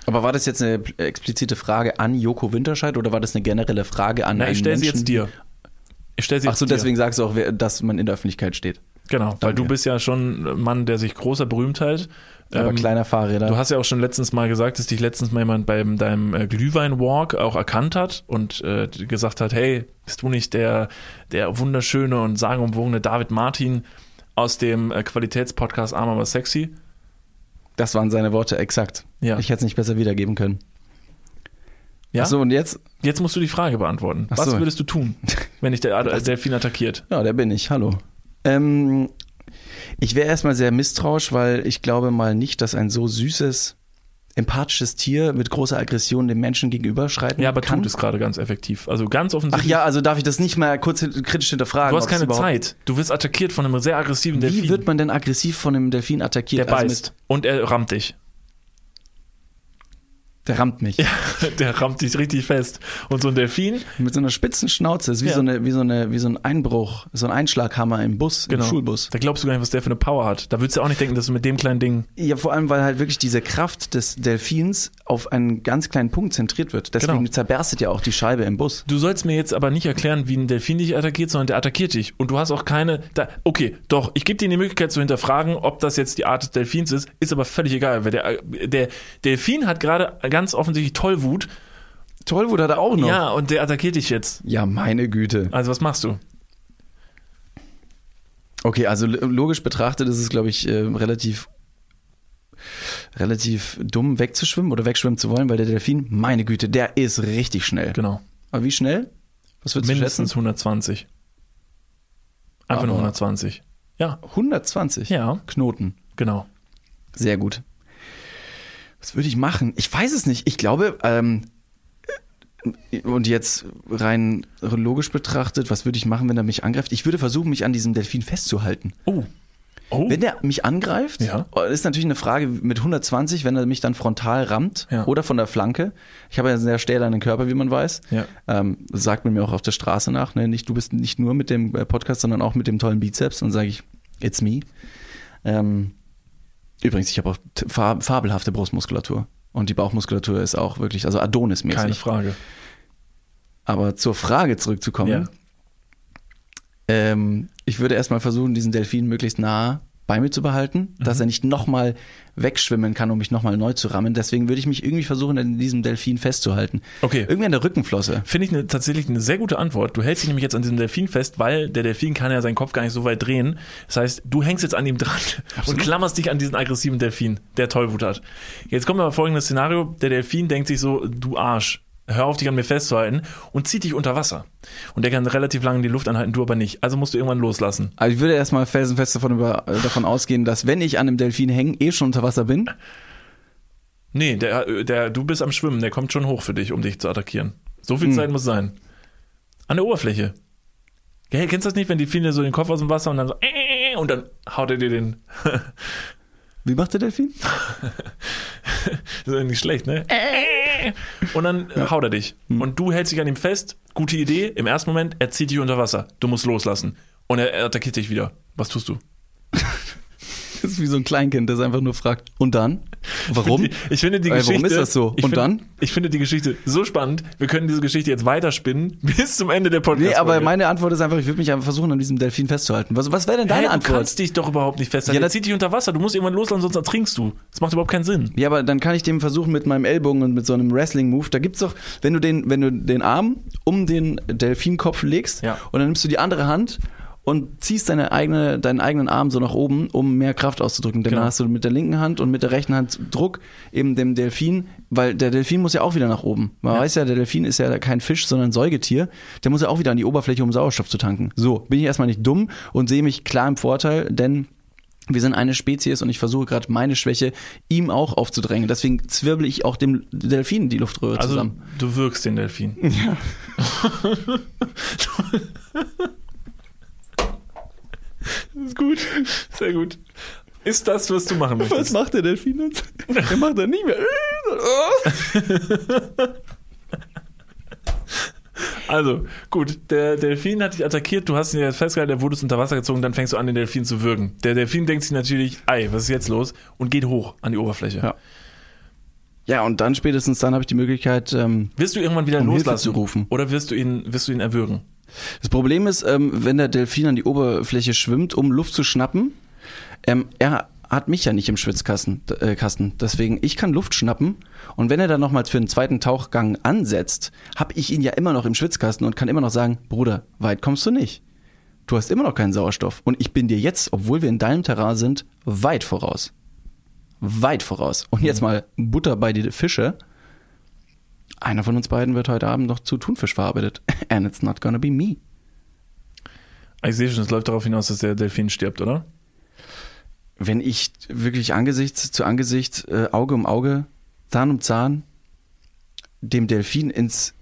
Aber war das jetzt eine explizite Frage an Joko Winterscheid oder war das eine generelle Frage an Na, ich stelle sie Menschen? jetzt dir. Ich stelle sie Ach jetzt so, dir. deswegen sagst du auch, dass man in der Öffentlichkeit steht. Genau, weil Danke. du bist ja schon ein Mann, der sich großer Berühmtheit. Aber ähm, kleiner Fahrräder. Du hast ja auch schon letztens mal gesagt, dass dich letztens mal jemand beim deinem äh, Glühwein-Walk auch erkannt hat und äh, gesagt hat, hey, bist du nicht der, der wunderschöne und sagenumwogene David Martin aus dem äh, Qualitätspodcast Arm aber sexy? das waren seine Worte exakt. Ja. Ich hätte es nicht besser wiedergeben können. ja? Ach so, und jetzt? Jetzt musst du die Frage beantworten. Ach Was würdest du tun, wenn dich der Delfin attackiert? Ja, der bin ich. Hallo. Ähm, ich wäre erstmal sehr misstrauisch, weil ich glaube mal nicht, dass ein so süßes, empathisches Tier mit großer Aggression dem Menschen gegenüberschreiten Ja, aber kann. tut es gerade ganz effektiv. Also ganz Ach offensichtlich. ja, also darf ich das nicht mal kurz kritisch hinterfragen? du hast keine Zeit. Du wirst attackiert von einem sehr aggressiven Delfin. Wie wird man denn aggressiv von einem Delfin attackiert? der Also beißt und er rammt dich. Der rammt mich. Der rammt dich richtig fest. Und so ein Delfin, Mit so einer spitzen Schnauze. Ist wie, Ja. so eine, wie, so eine, wie so ein Einbruch, so ein Einschlaghammer im Bus, genau. im Schulbus. Da glaubst du gar nicht, was der für eine Power hat. Da würdest du auch nicht denken, dass du mit dem kleinen Ding. Ja, vor allem, weil halt wirklich diese Kraft des Delfins auf einen ganz kleinen Punkt zentriert wird. Deswegen Genau. zerberstet ja auch die Scheibe im Bus. Du sollst mir jetzt aber nicht erklären, wie ein Delfin dich attackiert, sondern der attackiert dich. Und du hast auch keine. Da, okay, doch, ich gebe dir die Möglichkeit zu hinterfragen, ob das jetzt die Art des Delfins ist. Ist aber völlig egal, weil der, der Delfin hat gerade ganz offensichtlich Tollwut. Tollwut hat er auch noch. Ja, und der attackiert dich jetzt. Ja, meine Güte. Also was machst du? Okay, also lo- logisch betrachtet ist es, glaube ich, äh, relativ relativ dumm wegzuschwimmen oder wegschwimmen zu wollen, weil der Delfin, meine Güte, der ist richtig schnell. Genau. Aber wie schnell? Was würdest Mindestens du 120. Einfach nur Aber- 120. Ja, schätzen? 120 ja, Knoten. genau. Sehr gut. Was würde ich machen? Ich weiß es nicht. Ich glaube, ähm, und jetzt rein logisch betrachtet, was würde ich machen, wenn er mich angreift? Ich würde versuchen, mich an diesem Delfin festzuhalten. Oh. Oh. Wenn der mich angreift, Ja. ist natürlich eine Frage mit 120, wenn er mich dann frontal rammt Ja. oder von der Flanke. Ich habe ja einen sehr stählernen Körper, wie man weiß. Ja. Ähm, sagt man mir auch auf der Straße nach. Ne? Nicht, du bist nicht nur mit dem äh, Podcast, sondern auch mit dem tollen Bizeps. Dann sage ich, it's me. Ähm, übrigens, ich habe auch fabelhafte Brustmuskulatur. Und die Bauchmuskulatur ist auch wirklich, also Adonis-mäßig. Keine Frage. Aber zur Frage zurückzukommen. Ja. Ähm, ich würde erstmal versuchen, diesen Delfin möglichst nah bei mir zu behalten, Mhm. dass er nicht nochmal wegschwimmen kann, um mich nochmal neu zu rammen. Deswegen würde ich mich irgendwie versuchen, in diesem Delfin festzuhalten. Okay. Irgendwie an der Rückenflosse. Finde ich eine, tatsächlich eine sehr gute Antwort. Du hältst dich nämlich jetzt an diesem Delfin fest, weil der Delfin kann ja seinen Kopf gar nicht so weit drehen. Das heißt, du hängst jetzt an ihm dran und klammerst dich an diesen aggressiven Delfin, der Tollwut hat. Jetzt kommt aber folgendes Szenario. Der Delfin denkt sich so, du Arsch, hör auf dich an mir festzuhalten und zieht dich unter Wasser. Und der kann relativ lange die Luft anhalten, du aber nicht. Also musst du irgendwann loslassen. Also ich würde erstmal felsenfest davon, über, äh, davon ausgehen, dass wenn ich an einem Delfin hänge, eh schon unter Wasser bin. Nee, der, der, du bist am Schwimmen, der kommt schon hoch für dich, um dich zu attackieren. So viel Zeit muss sein. An der Oberfläche. Gell, kennst du das nicht, wenn die Delfine so den Kopf aus dem Wasser und dann so äh, und dann haut er dir den. Wie macht der Delfin? Das ist ja nicht schlecht, ne? Und dann haut er dich. Und du hältst dich an ihm fest. Gute Idee. Im ersten Moment, er zieht dich unter Wasser. Du musst loslassen. Und er, er attackiert dich wieder. Was tust du? Das ist wie so ein Kleinkind, das einfach nur fragt. Und dann? Warum? Ich finde die Äh, Geschichte. warum ist das so? Ich Und finde, dann? Ich finde die Geschichte so spannend. Wir können diese Geschichte jetzt weiterspinnen bis zum Ende der Podcast. Nee, aber meine Antwort ist einfach, ich würde mich einfach versuchen, an diesem Delfin festzuhalten. Was, was wäre denn deine Hey, du Antwort? kannst dich doch überhaupt nicht festhalten. Ja, Ja, das- zieht dich unter Wasser. Du musst irgendwann loslassen, sonst ertrinkst du. Das macht überhaupt keinen Sinn. Ja, aber dann kann ich dem versuchen mit meinem Ellbogen und mit so einem Wrestling-Move. Da gibt's doch, wenn du den, wenn du den Arm um den Delfinkopf legst Ja. und dann nimmst du die andere Hand und ziehst deine eigene, deinen eigenen Arm so nach oben, um mehr Kraft auszudrücken. Denn Genau. dann hast du mit der linken Hand und mit der rechten Hand Druck eben dem Delfin, weil der Delfin muss ja auch wieder nach oben. Man Ja. weiß ja, der Delfin ist ja kein Fisch, sondern ein Säugetier. Der muss ja auch wieder an die Oberfläche, um Sauerstoff zu tanken. So, bin ich erstmal nicht dumm und sehe mich klar im Vorteil, denn wir sind eine Spezies und ich versuche gerade meine Schwäche ihm auch aufzudrängen. Deswegen zwirbel ich auch dem Delfin die Luftröhre Also zusammen. du wirkst den Delfin. Ja. Das ist gut. Sehr gut. Ist das, was du machen möchtest? macht der Delfin jetzt? Der macht dann nicht mehr. Also, gut, der Delfin hat dich attackiert, du hast ihn jetzt festgehalten, er wurde unter Wasser gezogen, dann fängst du an, den Delfin zu würgen. Der Delfin denkt sich natürlich, ei, was ist jetzt los? Und geht hoch an die Oberfläche. Ja. Ja, und dann spätestens dann habe ich die Möglichkeit. Ähm, Wirst du irgendwann wieder Um Hilfe loslassen? zu rufen. Oder wirst du ihn, wirst du ihn erwürgen? Das Problem ist, ähm, wenn der Delfin an die Oberfläche schwimmt, um Luft zu schnappen, ähm, er hat mich ja nicht im Schwitzkasten. Äh, Kasten. Deswegen, ich kann Luft schnappen. Und wenn er dann nochmals für einen zweiten Tauchgang ansetzt, habe ich ihn ja immer noch im Schwitzkasten und kann immer noch sagen, Bruder, weit kommst du nicht. Du hast immer noch keinen Sauerstoff. Und ich bin dir jetzt, obwohl wir in deinem Terrain sind, weit voraus. Weit voraus. Und jetzt mal Butter bei die Fische. Einer von uns beiden wird heute Abend noch zu Thunfisch verarbeitet. And it's not gonna be me. Ich sehe schon, es läuft darauf hinaus, dass der Delfin stirbt, oder? Wenn ich wirklich Angesicht zu Angesicht, äh, Auge um Auge, Zahn um Zahn dem Delfin ins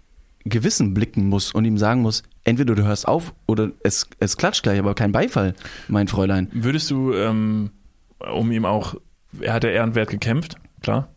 Gewissen blicken muss und ihm sagen muss, entweder du hörst auf oder es, es klatscht gleich, aber kein Beifall, mein Fräulein. Würdest du, ähm, um ihm auch, er hat ja ehrenwert gekämpft, klar.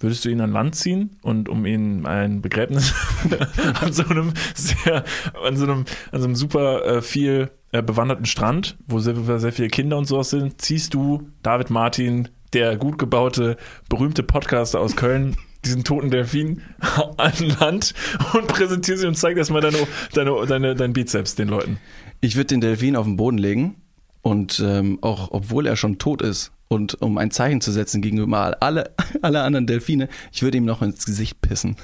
Würdest du ihn an Land ziehen und um ihn ein Begräbnis an so einem sehr, an so einem, an so einem super äh, viel äh, bewanderten Strand, wo sehr, sehr viele Kinder und sowas sind, ziehst du David Martin, der gut gebaute, berühmte Podcaster aus Köln, diesen toten Delfin an Land und präsentierst ihn und zeigst erstmal deine, deine, deine, dein Bizeps den Leuten. Ich würde den Delfin auf den Boden legen und ähm, auch obwohl er schon tot ist und um ein Zeichen zu setzen gegenüber alle, alle anderen Delfine, ich würde ihm noch ins Gesicht pissen.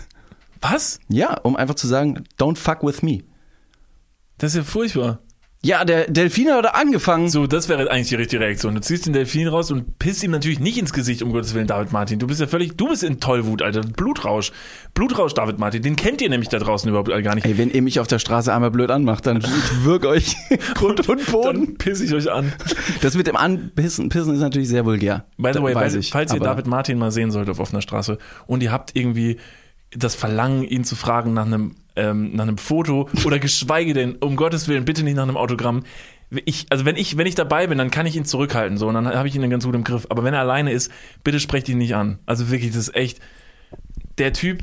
Was? Ja, um einfach zu sagen, don't fuck with me. Das ist ja furchtbar. Ja, der Delfin hat da angefangen. So, das wäre eigentlich die richtige Reaktion. Du ziehst den Delfin raus und pisst ihm natürlich nicht ins Gesicht, um Gottes Willen, David Martin. Du bist ja völlig, du bist in Tollwut, Alter. Blutrausch. Blutrausch, David Martin. Den kennt ihr nämlich da draußen überhaupt gar nicht. Ey, wenn ihr mich auf der Straße einmal blöd anmacht, dann ich wirk euch Grund und Boden. Dann piss ich euch an. Das mit dem Anpissen Pissen ist natürlich sehr vulgär. By the way, weiß ich, falls ihr David Martin mal sehen solltet auf offener Straße und ihr habt irgendwie das Verlangen, ihn zu fragen nach einem, ähm, nach einem Foto oder geschweige denn, um Gottes Willen, bitte nicht nach einem Autogramm. Ich, also wenn ich, wenn ich dabei bin, dann kann ich ihn zurückhalten, so, und dann habe ich ihn dann ganz gut im Griff. Aber wenn er alleine ist, bitte sprecht ihn nicht an. Also wirklich, das ist echt, der Typ,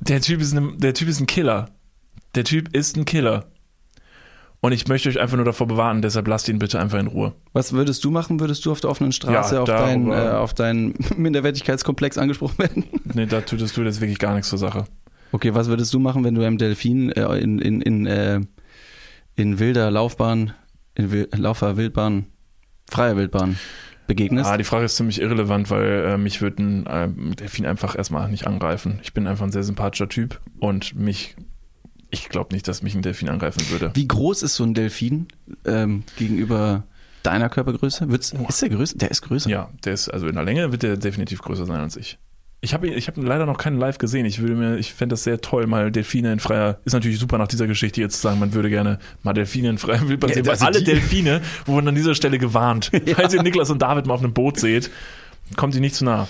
der Typ ist ein, der Typ ist ein Killer. Der Typ ist ein Killer. Und ich möchte euch einfach nur davor bewahren, deshalb lasst ihn bitte einfach in Ruhe. Was würdest du machen? Würdest du auf der offenen Straße Ja, auf, deinen, äh, auf deinen Minderwertigkeitskomplex angesprochen werden? Nee, da tust du jetzt wirklich gar nichts zur Sache. Okay, was würdest du machen, wenn du einem Delfin äh, in, in, in, äh, in wilder Laufbahn, in Wil Laufer Wildbahn, freier Wildbahn begegnest? Ah, die Frage ist ziemlich irrelevant, weil äh, mich würde ein äh, Delfin einfach erstmal nicht angreifen. Ich bin einfach ein sehr sympathischer Typ und mich, ich glaube nicht, dass mich ein Delfin angreifen würde. Wie groß ist so ein Delfin ähm, gegenüber deiner Körpergröße? Wird's, ist der größer? Der ist größer. Ja, der ist, also in der Länge wird der definitiv größer sein als ich. Ich habe ich hab leider noch keinen live gesehen. Ich würde mir, ich fände das sehr toll, mal Delfine in freier. Ist natürlich super nach dieser Geschichte jetzt zu sagen, man würde gerne mal Delfine in freier Wildbahn Ja, sehen. Weil also alle die- Delfine wurden an dieser Stelle gewarnt. Falls ihr Niklas und David mal auf einem Boot seht, kommt ihr nicht zu nah.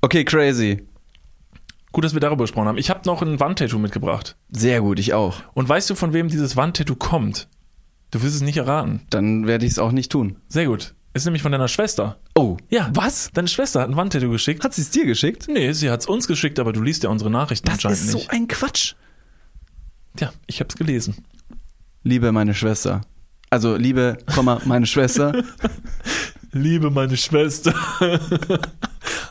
Okay, crazy. Gut, dass wir darüber gesprochen haben. Ich habe noch ein Wandtattoo mitgebracht. Sehr gut, ich auch. Und weißt du, von wem dieses Wandtattoo kommt? Du wirst es nicht erraten. Dann werde ich es auch nicht tun. Sehr gut. Ist nämlich von deiner Schwester. Oh, Ja. Was? Deine Schwester hat ein Wandtattoo geschickt. Hat sie es dir geschickt? Nee, sie hat es uns geschickt, aber du liest ja unsere Nachrichten Das anscheinend ist so nicht. ein Quatsch. Tja, ich hab's gelesen. Liebe meine Schwester. Also, liebe, Komma, meine Schwester. Liebe meine Schwester.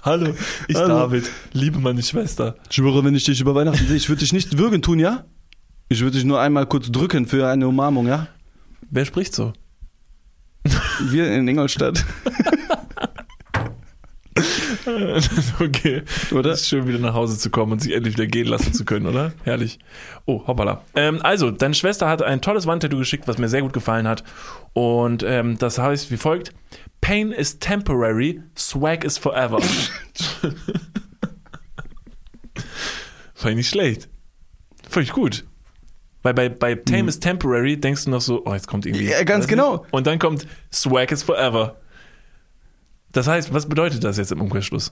Hallo, ich Hallo. David. Liebe meine Schwester. Ich schwöre, wenn ich dich über Weihnachten sehe, ich würde dich nicht würgen tun, ja? Ich würde dich nur einmal kurz drücken für eine Umarmung, ja? Wer spricht so? Wir in Ingolstadt, okay. oder? Es ist schön, wieder nach Hause zu kommen und sich endlich wieder gehen lassen zu können, oder? Herrlich. Oh, hoppala. Ähm, also, deine Schwester hat ein tolles Wandtattoo geschickt, was mir sehr gut gefallen hat. Und ähm, das heißt wie folgt: Pain is temporary, swag is forever. Fand ich nicht schlecht. Völlig gut. Weil bei, bei Tame is temporary denkst du noch so, oh, jetzt kommt irgendwie. Ja, ganz genau. nicht. Und dann kommt Swag is forever. Das heißt, was bedeutet das jetzt im Umkehrschluss?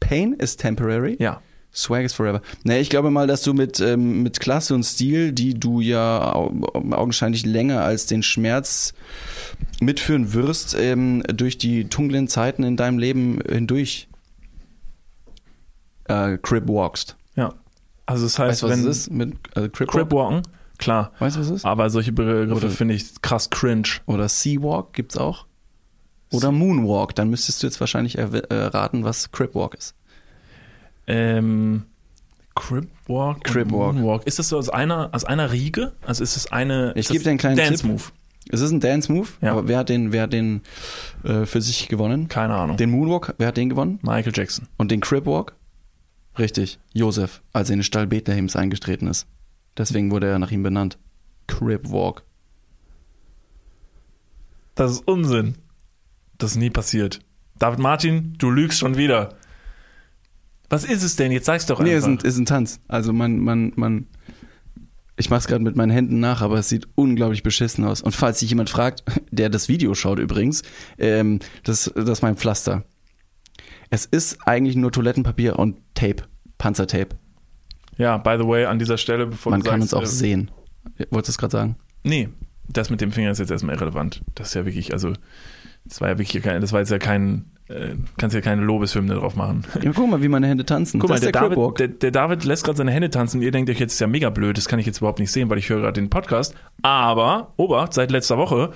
Pain is temporary. Ja. Swag is forever. Nee, ich glaube mal, dass du mit, ähm, mit Klasse und Stil, die du ja au augenscheinlich länger als den Schmerz mitführen wirst, ähm, durch die dunklen Zeiten in deinem Leben hindurch äh, crib walkst. Also das heißt, Weißt was wenn es ist? Mit, also crib, Crip walk? walken, klar. Weißt du, was es ist? Aber solche Begriffe finde ich krass cringe. Oder Sea Walk gibt's auch. Oder Moonwalk. Dann müsstest du jetzt wahrscheinlich erw- äh, was Crip Walk ist. Ähm, Crip Walk. und Crip Walk. Moonwalk. Ist das so aus einer, aus einer Riege? Also ist es eine. Ich ist geb das dir einen kleinen Dance Tipp. Move. Es ist ein Dance-Move, Ja. aber wer hat den, wer hat den äh, für sich gewonnen? Keine Ahnung. Den Moonwalk, wer hat den gewonnen? Michael Jackson. Und den Crip Walk? Richtig, Josef, als er in den Stall Bethlehems eingetreten ist. Deswegen wurde er nach ihm benannt. Crip Walk. Das ist Unsinn. Das ist nie passiert. David Martin, du lügst schon wieder. Was ist es denn? Jetzt sag's doch Nee, ist einfach. ein, ist ein Tanz. Also man, man, man. Ich mach's gerade mit meinen Händen nach, aber es sieht unglaublich beschissen aus. Und falls sich jemand fragt, der das Video schaut übrigens, ähm, das, das ist mein Pflaster. Es ist eigentlich nur Toilettenpapier und Tape, Panzertape. ja, by the way, an dieser Stelle, bevor Man du kann sagst, uns auch äh, sehen. Wolltest du es gerade sagen? Nee, das mit dem Finger ist jetzt erstmal irrelevant. Das ist ja wirklich, also, das war ja wirklich kein, das war jetzt ja kein, äh, kannst ja keine Lobeshymne drauf machen. Ja, guck mal, wie meine Hände tanzen. Guck mal, das der, ist der Crip David, der, der David lässt gerade seine Hände tanzen und ihr denkt euch jetzt, ist ja mega blöd, das kann ich jetzt überhaupt nicht sehen, weil ich höre gerade den Podcast. Aber, Obacht, seit letzter Woche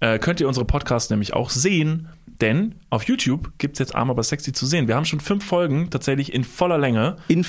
äh, könnt ihr unsere Podcasts nämlich auch sehen, denn auf YouTube gibt es jetzt Arm aber sexy zu sehen. Wir haben schon fünf Folgen tatsächlich in voller Länge. In,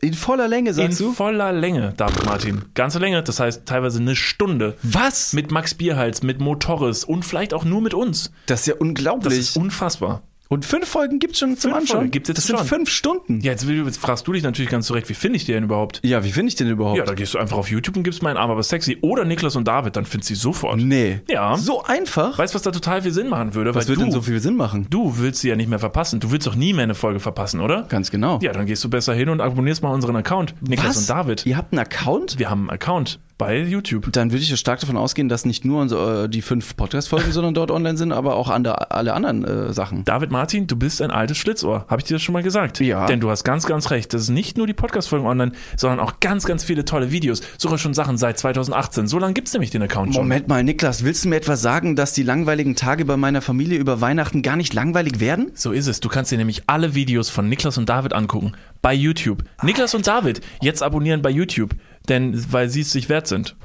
in voller Länge, sagst in du? voller Länge, David Martin. Ganze Länge, das heißt teilweise eine Stunde. Was? Mit Max Bierhals, mit Motoris und vielleicht auch nur mit uns. Das ist ja Das unglaublich. ist unfassbar. Und fünf Folgen gibt's schon zum Fünf Anschauen. Gibt's jetzt das sind schon. fünf Stunden. Ja, jetzt, jetzt fragst du dich natürlich ganz zurecht, wie finde ich die denn überhaupt? Ja, wie finde ich den überhaupt? Ja, da gehst du einfach auf YouTube und gibst meinen Arm aber sexy oder Niklas und David, dann findest du sie sofort. nee. Ja. So einfach? Weißt du, was da total viel Sinn machen würde? was du, denn so viel Sinn machen? du willst sie ja nicht mehr verpassen. Du willst doch nie mehr eine Folge verpassen, oder? Ganz genau. Ja, dann gehst du besser hin und abonnierst mal unseren Account. Niklas Was? und David. Ihr habt einen Account? Wir haben einen Account bei YouTube. Dann würde ich ja stark davon ausgehen, dass nicht nur unsere, äh, die fünf Podcast-Folgen, sondern dort online sind, aber auch andere, alle anderen äh, Sachen. David Martin, du bist ein altes Schlitzohr. Habe ich dir das schon mal gesagt? Ja. Denn du hast ganz, ganz recht. Das ist nicht nur die Podcast-Folgen online, sondern auch ganz, ganz viele tolle Videos. Sogar schon Sachen seit 2018. So lange gibt's nämlich den Account schon. Moment mal, Niklas, willst du mir etwa sagen, dass die langweiligen Tage bei meiner Familie über Weihnachten gar nicht langweilig werden? So ist es. Du kannst dir nämlich alle Videos von Niklas und David angucken. Bei YouTube. Niklas und David jetzt abonnieren bei YouTube. Denn, weil sie es sich wert sind.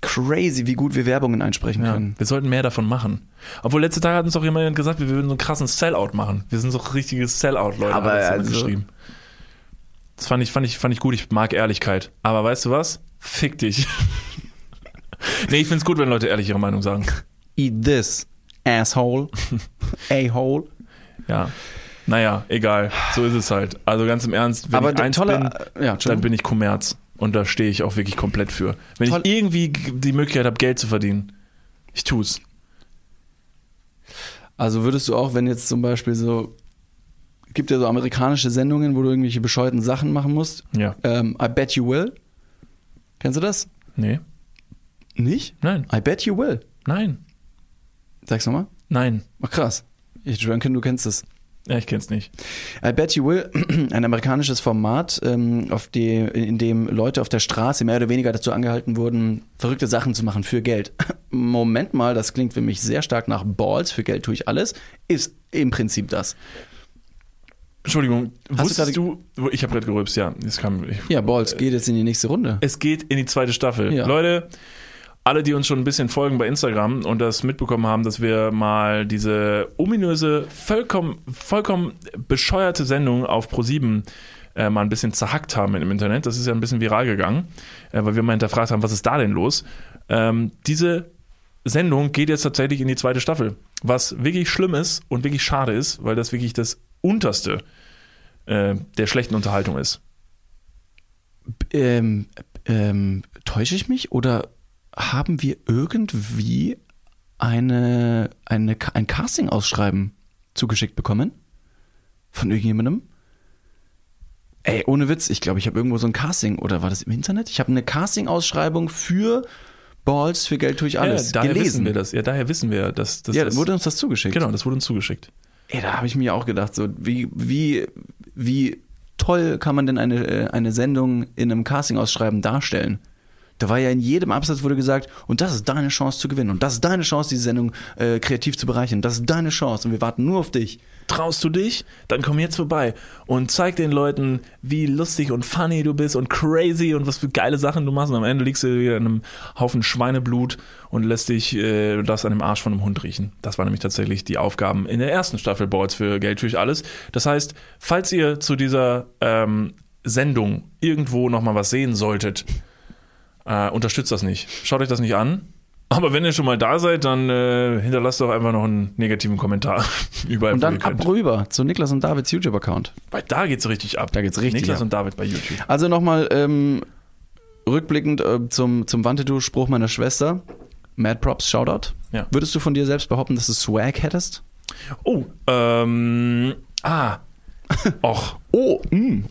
Crazy, wie gut wir Werbungen einsprechen Ja, können. wir sollten mehr davon machen. Obwohl letzte Tage hat uns doch jemand gesagt, wir würden so einen krassen Sellout machen. Wir sind so richtige Sellout-Leute. Aber jemand also- geschrieben. Das fand ich, fand, ich, fand ich gut. Ich mag Ehrlichkeit. Aber weißt du was? Fick dich. nee, ich find's gut, wenn Leute ehrlich ihre Meinung sagen. Eat this, asshole, a-hole. Ja. Naja, egal. So ist es halt. Also ganz im Ernst, wenn Aber ich eins tolle, bin, ja, dann bin ich Kommerz. Und da stehe ich auch wirklich komplett für. Wenn Toll. ich irgendwie die Möglichkeit habe, Geld zu verdienen, ich tu's. Also würdest du auch, wenn jetzt zum Beispiel so, gibt ja so amerikanische Sendungen, wo du irgendwelche bescheuerten Sachen machen musst. Ja. Ähm, I bet you will. Kennst du das? Nee. Nicht? Nein. I bet you will. Nein. Sag's nochmal. Nein. Ach krass. Ich denke, du kennst es. Ja, ich kenn's nicht. I Bet You Will, ein amerikanisches Format, ähm, auf die, in dem Leute auf der Straße mehr oder weniger dazu angehalten wurden, verrückte Sachen zu machen für Geld. Moment mal, das klingt für mich sehr stark nach Balls, für Geld tue ich alles, ist im Prinzip das. Entschuldigung, Hast du wusstest du, ich habe gerade gerülpst, ja, es kam, ich, Ja, Balls geht jetzt in die nächste Runde. es geht in die zweite Staffel. Ja. Leute, alle, die uns schon ein bisschen folgen bei Instagram und das mitbekommen haben, dass wir mal diese ominöse, vollkommen, vollkommen bescheuerte Sendung auf Pro7 äh, mal ein bisschen zerhackt haben im Internet. Das ist ja ein bisschen viral gegangen, äh, weil wir mal hinterfragt haben, was ist da denn los? Ähm, diese Sendung geht jetzt tatsächlich in die zweite Staffel, was wirklich schlimm ist und wirklich schade ist, weil das wirklich das Unterste äh, der schlechten Unterhaltung ist. Ähm, ähm, täusche ich mich oder haben wir irgendwie eine, eine, ein Casting-Ausschreiben zugeschickt bekommen? Von irgendjemandem? Ey, ohne Witz, ich glaube, ich habe irgendwo so ein Casting, oder war das im Internet? Ich habe eine Casting-Ausschreibung für Balls, für Geld tue ich alles ja, daher wissen gelesen. wir das. Ja, daher wissen wir, dass, dass ja, das wurde uns das zugeschickt. Genau, das wurde uns zugeschickt. Ey, da habe ich mir auch gedacht, so wie, wie, wie toll kann man denn eine, äh, eine Sendung in einem Casting-Ausschreiben darstellen? Da war ja in jedem Absatz wurde gesagt, und das ist deine Chance zu gewinnen. Und das ist deine Chance, diese Sendung äh, kreativ zu bereichern. Das ist deine Chance. Und wir warten nur auf dich. Traust du dich? Dann komm jetzt vorbei und zeig den Leuten, wie lustig und funny du bist und crazy und was für geile Sachen du machst. Und am Ende liegst du wieder in einem Haufen Schweineblut und lässt dich, äh, du an dem Arsch von einem Hund riechen. Das war nämlich tatsächlich die Aufgaben in der ersten Staffel Balls für Geld tue ich alles. Das heißt, falls ihr zu dieser ähm, Sendung irgendwo nochmal was sehen solltet, äh, unterstützt das nicht. Schaut euch das nicht an. Aber wenn ihr schon mal da seid, dann äh, hinterlasst doch einfach noch einen negativen Kommentar. Überall, Und dann ab rüber zu Niklas und Davids YouTube-Account. Weil da geht's richtig ab. Da geht's richtig Niklas ab. und David bei YouTube. Also nochmal ähm, rückblickend äh, zum, zum Wandtattoo-Spruch meiner Schwester. Mad Props, Shoutout. Ja. Würdest du von dir selbst behaupten, dass du Swag hättest? Oh, ähm, ah. Och. Oh, mm.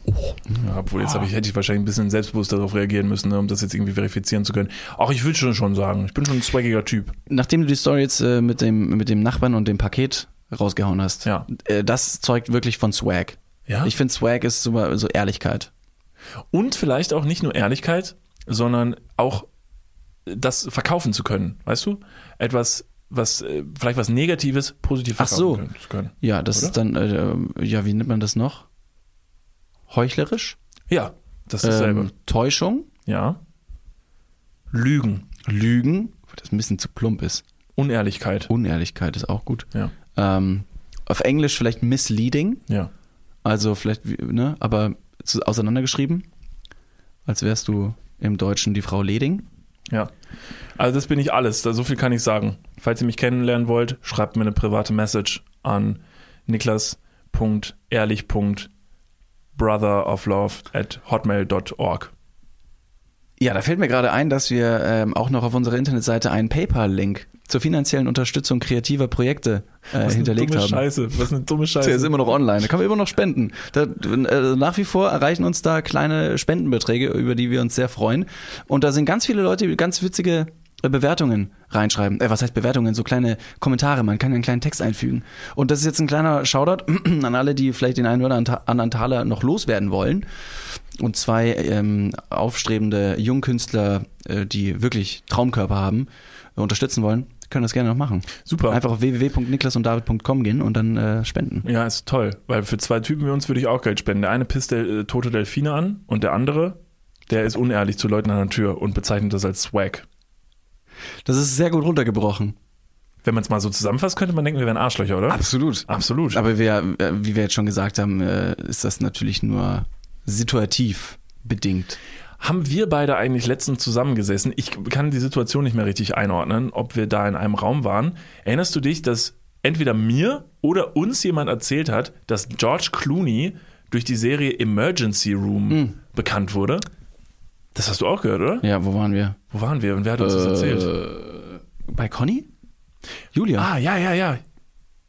Ja, obwohl jetzt hab ich, hätte ich wahrscheinlich ein bisschen selbstbewusst darauf reagieren müssen, ne, um das jetzt irgendwie verifizieren zu können. Auch ich würde schon schon sagen, ich bin schon ein swaggiger Typ. Nachdem du die Story jetzt äh, mit, dem, mit dem Nachbarn und dem Paket rausgehauen hast, Ja. äh, das zeugt wirklich von Swag. Ja. Ich finde, Swag ist so, so Ehrlichkeit. Und vielleicht auch nicht nur Ehrlichkeit, sondern auch das verkaufen zu können. Weißt du? Etwas, was, äh, vielleicht was Negatives, positiv Ach so. können-. Ja, das Oder? ist dann, äh, ja, wie nennt man das noch? Heuchlerisch? Ja, das ist dasselbe. Ähm, Täuschung? Ja. Lügen. Lügen? Das ein bisschen zu plump ist. Unehrlichkeit. Unehrlichkeit ist auch gut. Ja. Ähm, auf Englisch vielleicht misleading. Ja. Also vielleicht, ne, aber auseinandergeschrieben. Als wärst du im Deutschen die Frau Leding. Ja. Also das bin ich alles. Da, so viel kann ich sagen. Falls ihr mich kennenlernen wollt, schreibt mir eine private Message an niklas.ehrlich.brotheroflove at hotmail.org. Ja, da fällt mir gerade ein, dass wir ähm, auch noch auf unserer Internetseite einen PayPal-Link zur finanziellen Unterstützung kreativer Projekte äh, Was hinterlegt eine dumme haben. Scheiße. Was eine dumme Der Scheiße. ist immer noch online. Da kann man immer noch spenden. Da, äh, nach wie vor erreichen uns da kleine Spendenbeträge, über die wir uns sehr freuen. Und da sind ganz viele Leute, die ganz witzige äh, Bewertungen reinschreiben. Äh, was heißt Bewertungen? So kleine Kommentare. Man kann einen kleinen Text einfügen. Und das ist jetzt ein kleiner Shoutout an alle, die vielleicht den einen oder anderen Taler noch loswerden wollen. Und zwei ähm, aufstrebende Jungkünstler, äh, die wirklich Traumkörper haben, äh, unterstützen wollen, können das gerne noch machen. Super. Einfach auf www.niklasunddavid.com gehen und dann äh, spenden. Ja, ist toll. Weil für zwei Typen wie uns würde ich auch Geld spenden. Der eine pisst der, äh, tote Delfine an und der andere, der ist unehrlich zu Leuten an der Tür und bezeichnet das als Swag. Das ist sehr gut runtergebrochen. Wenn man es mal so zusammenfasst, könnte man denken, wir wären Arschlöcher, oder? Absolut. Absolut. Aber wir, äh, wie wir jetzt schon gesagt haben, äh, ist das natürlich nur situativ bedingt. Haben wir beide eigentlich letztens zusammengesessen? Ich kann die Situation nicht mehr richtig einordnen, ob wir da in einem Raum waren. Erinnerst du dich, dass entweder mir oder uns jemand erzählt hat, dass George Clooney durch die Serie Emergency Room bekannt wurde? Das hast du auch gehört, oder? Ja, wo waren wir? Wo waren wir und wer hat uns das erzählt? Bei Conny? Julia. Ah, ja, ja, ja.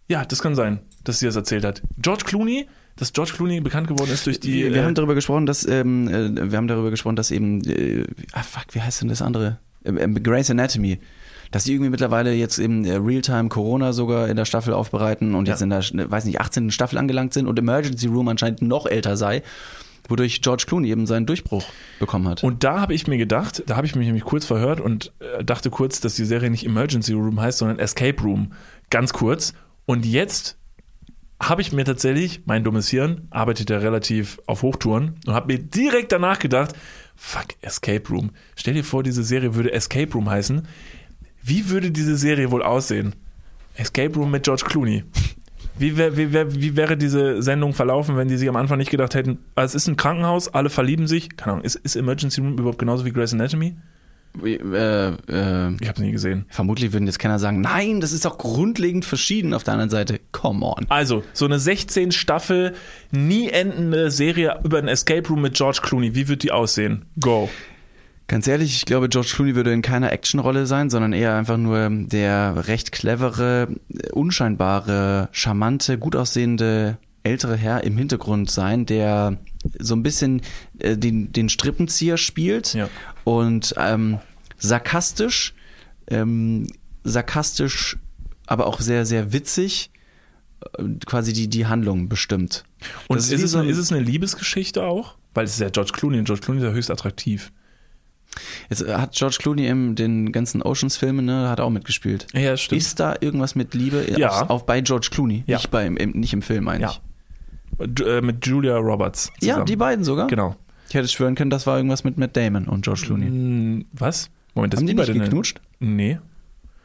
Ja, das kann sein, dass sie das erzählt hat. George Clooney, dass George Clooney bekannt geworden ist durch die. wir, wir äh, haben darüber gesprochen, dass ähm, äh, wir haben darüber gesprochen, dass eben äh, ah fuck, wie heißt denn das andere? Ähm, ähm, Grey's Anatomy. Dass die irgendwie mittlerweile jetzt eben äh, Realtime Corona sogar in der Staffel aufbereiten und Ja. jetzt in der, ne, weiß nicht, 18. Staffel angelangt sind und Emergency Room anscheinend noch älter sei, wodurch George Clooney eben seinen Durchbruch bekommen hat. Und da habe ich mir gedacht, da habe ich mich nämlich kurz verhört und äh, dachte kurz, dass die Serie nicht Emergency Room heißt, sondern Escape Room. Ganz kurz. Und jetzt habe ich mir tatsächlich, mein dummes Hirn arbeitet ja relativ auf Hochtouren und habe mir direkt danach gedacht, fuck, Escape Room. Stell dir vor, diese Serie würde Escape Room heißen. Wie würde diese Serie wohl aussehen? Escape Room mit George Clooney. Wie, wär, wie, wär, wie wäre diese Sendung verlaufen, wenn die sich am Anfang nicht gedacht hätten, ah, es ist ein Krankenhaus, alle verlieben sich. Keine Ahnung, ist, ist Emergency Room überhaupt genauso wie Grey's Anatomy? Äh, äh, Ich habe es nie gesehen. vermutlich würden jetzt keiner sagen, nein, das ist doch grundlegend verschieden auf der anderen Seite. Come on. Also, so eine 16 Staffel, nie endende Serie über ein Escape Room mit George Clooney. Wie wird die aussehen? Go. Ganz ehrlich, ich glaube, George Clooney würde in keiner Actionrolle sein, sondern eher einfach nur der recht clevere, unscheinbare, charmante, gut aussehende ältere Herr im Hintergrund sein, der so ein bisschen äh, den, den Strippenzieher spielt Ja. Und ähm, sarkastisch, ähm, sarkastisch, aber auch sehr, sehr witzig äh, quasi die, die Handlung bestimmt. Und ist, wie es eine, ein- ist es eine Liebesgeschichte auch? Weil es ist ja George Clooney und George Clooney ist ja höchst attraktiv. Jetzt äh, hat George Clooney in den ganzen Oceans-Filmen, ne, hat er auch mitgespielt. Ja, stimmt. Ist da irgendwas mit Liebe Ja. auf, auf bei George Clooney? Ja. Nicht, bei, im, nicht im Film, meine Ja. ich. Äh, mit Julia Roberts. Ja, zusammen. die beiden sogar. Genau. Ich hätte schwören können, das war irgendwas mit Matt Damon und George Clooney. Hm, Was? Moment, das Haben die nicht geknutscht? Nee.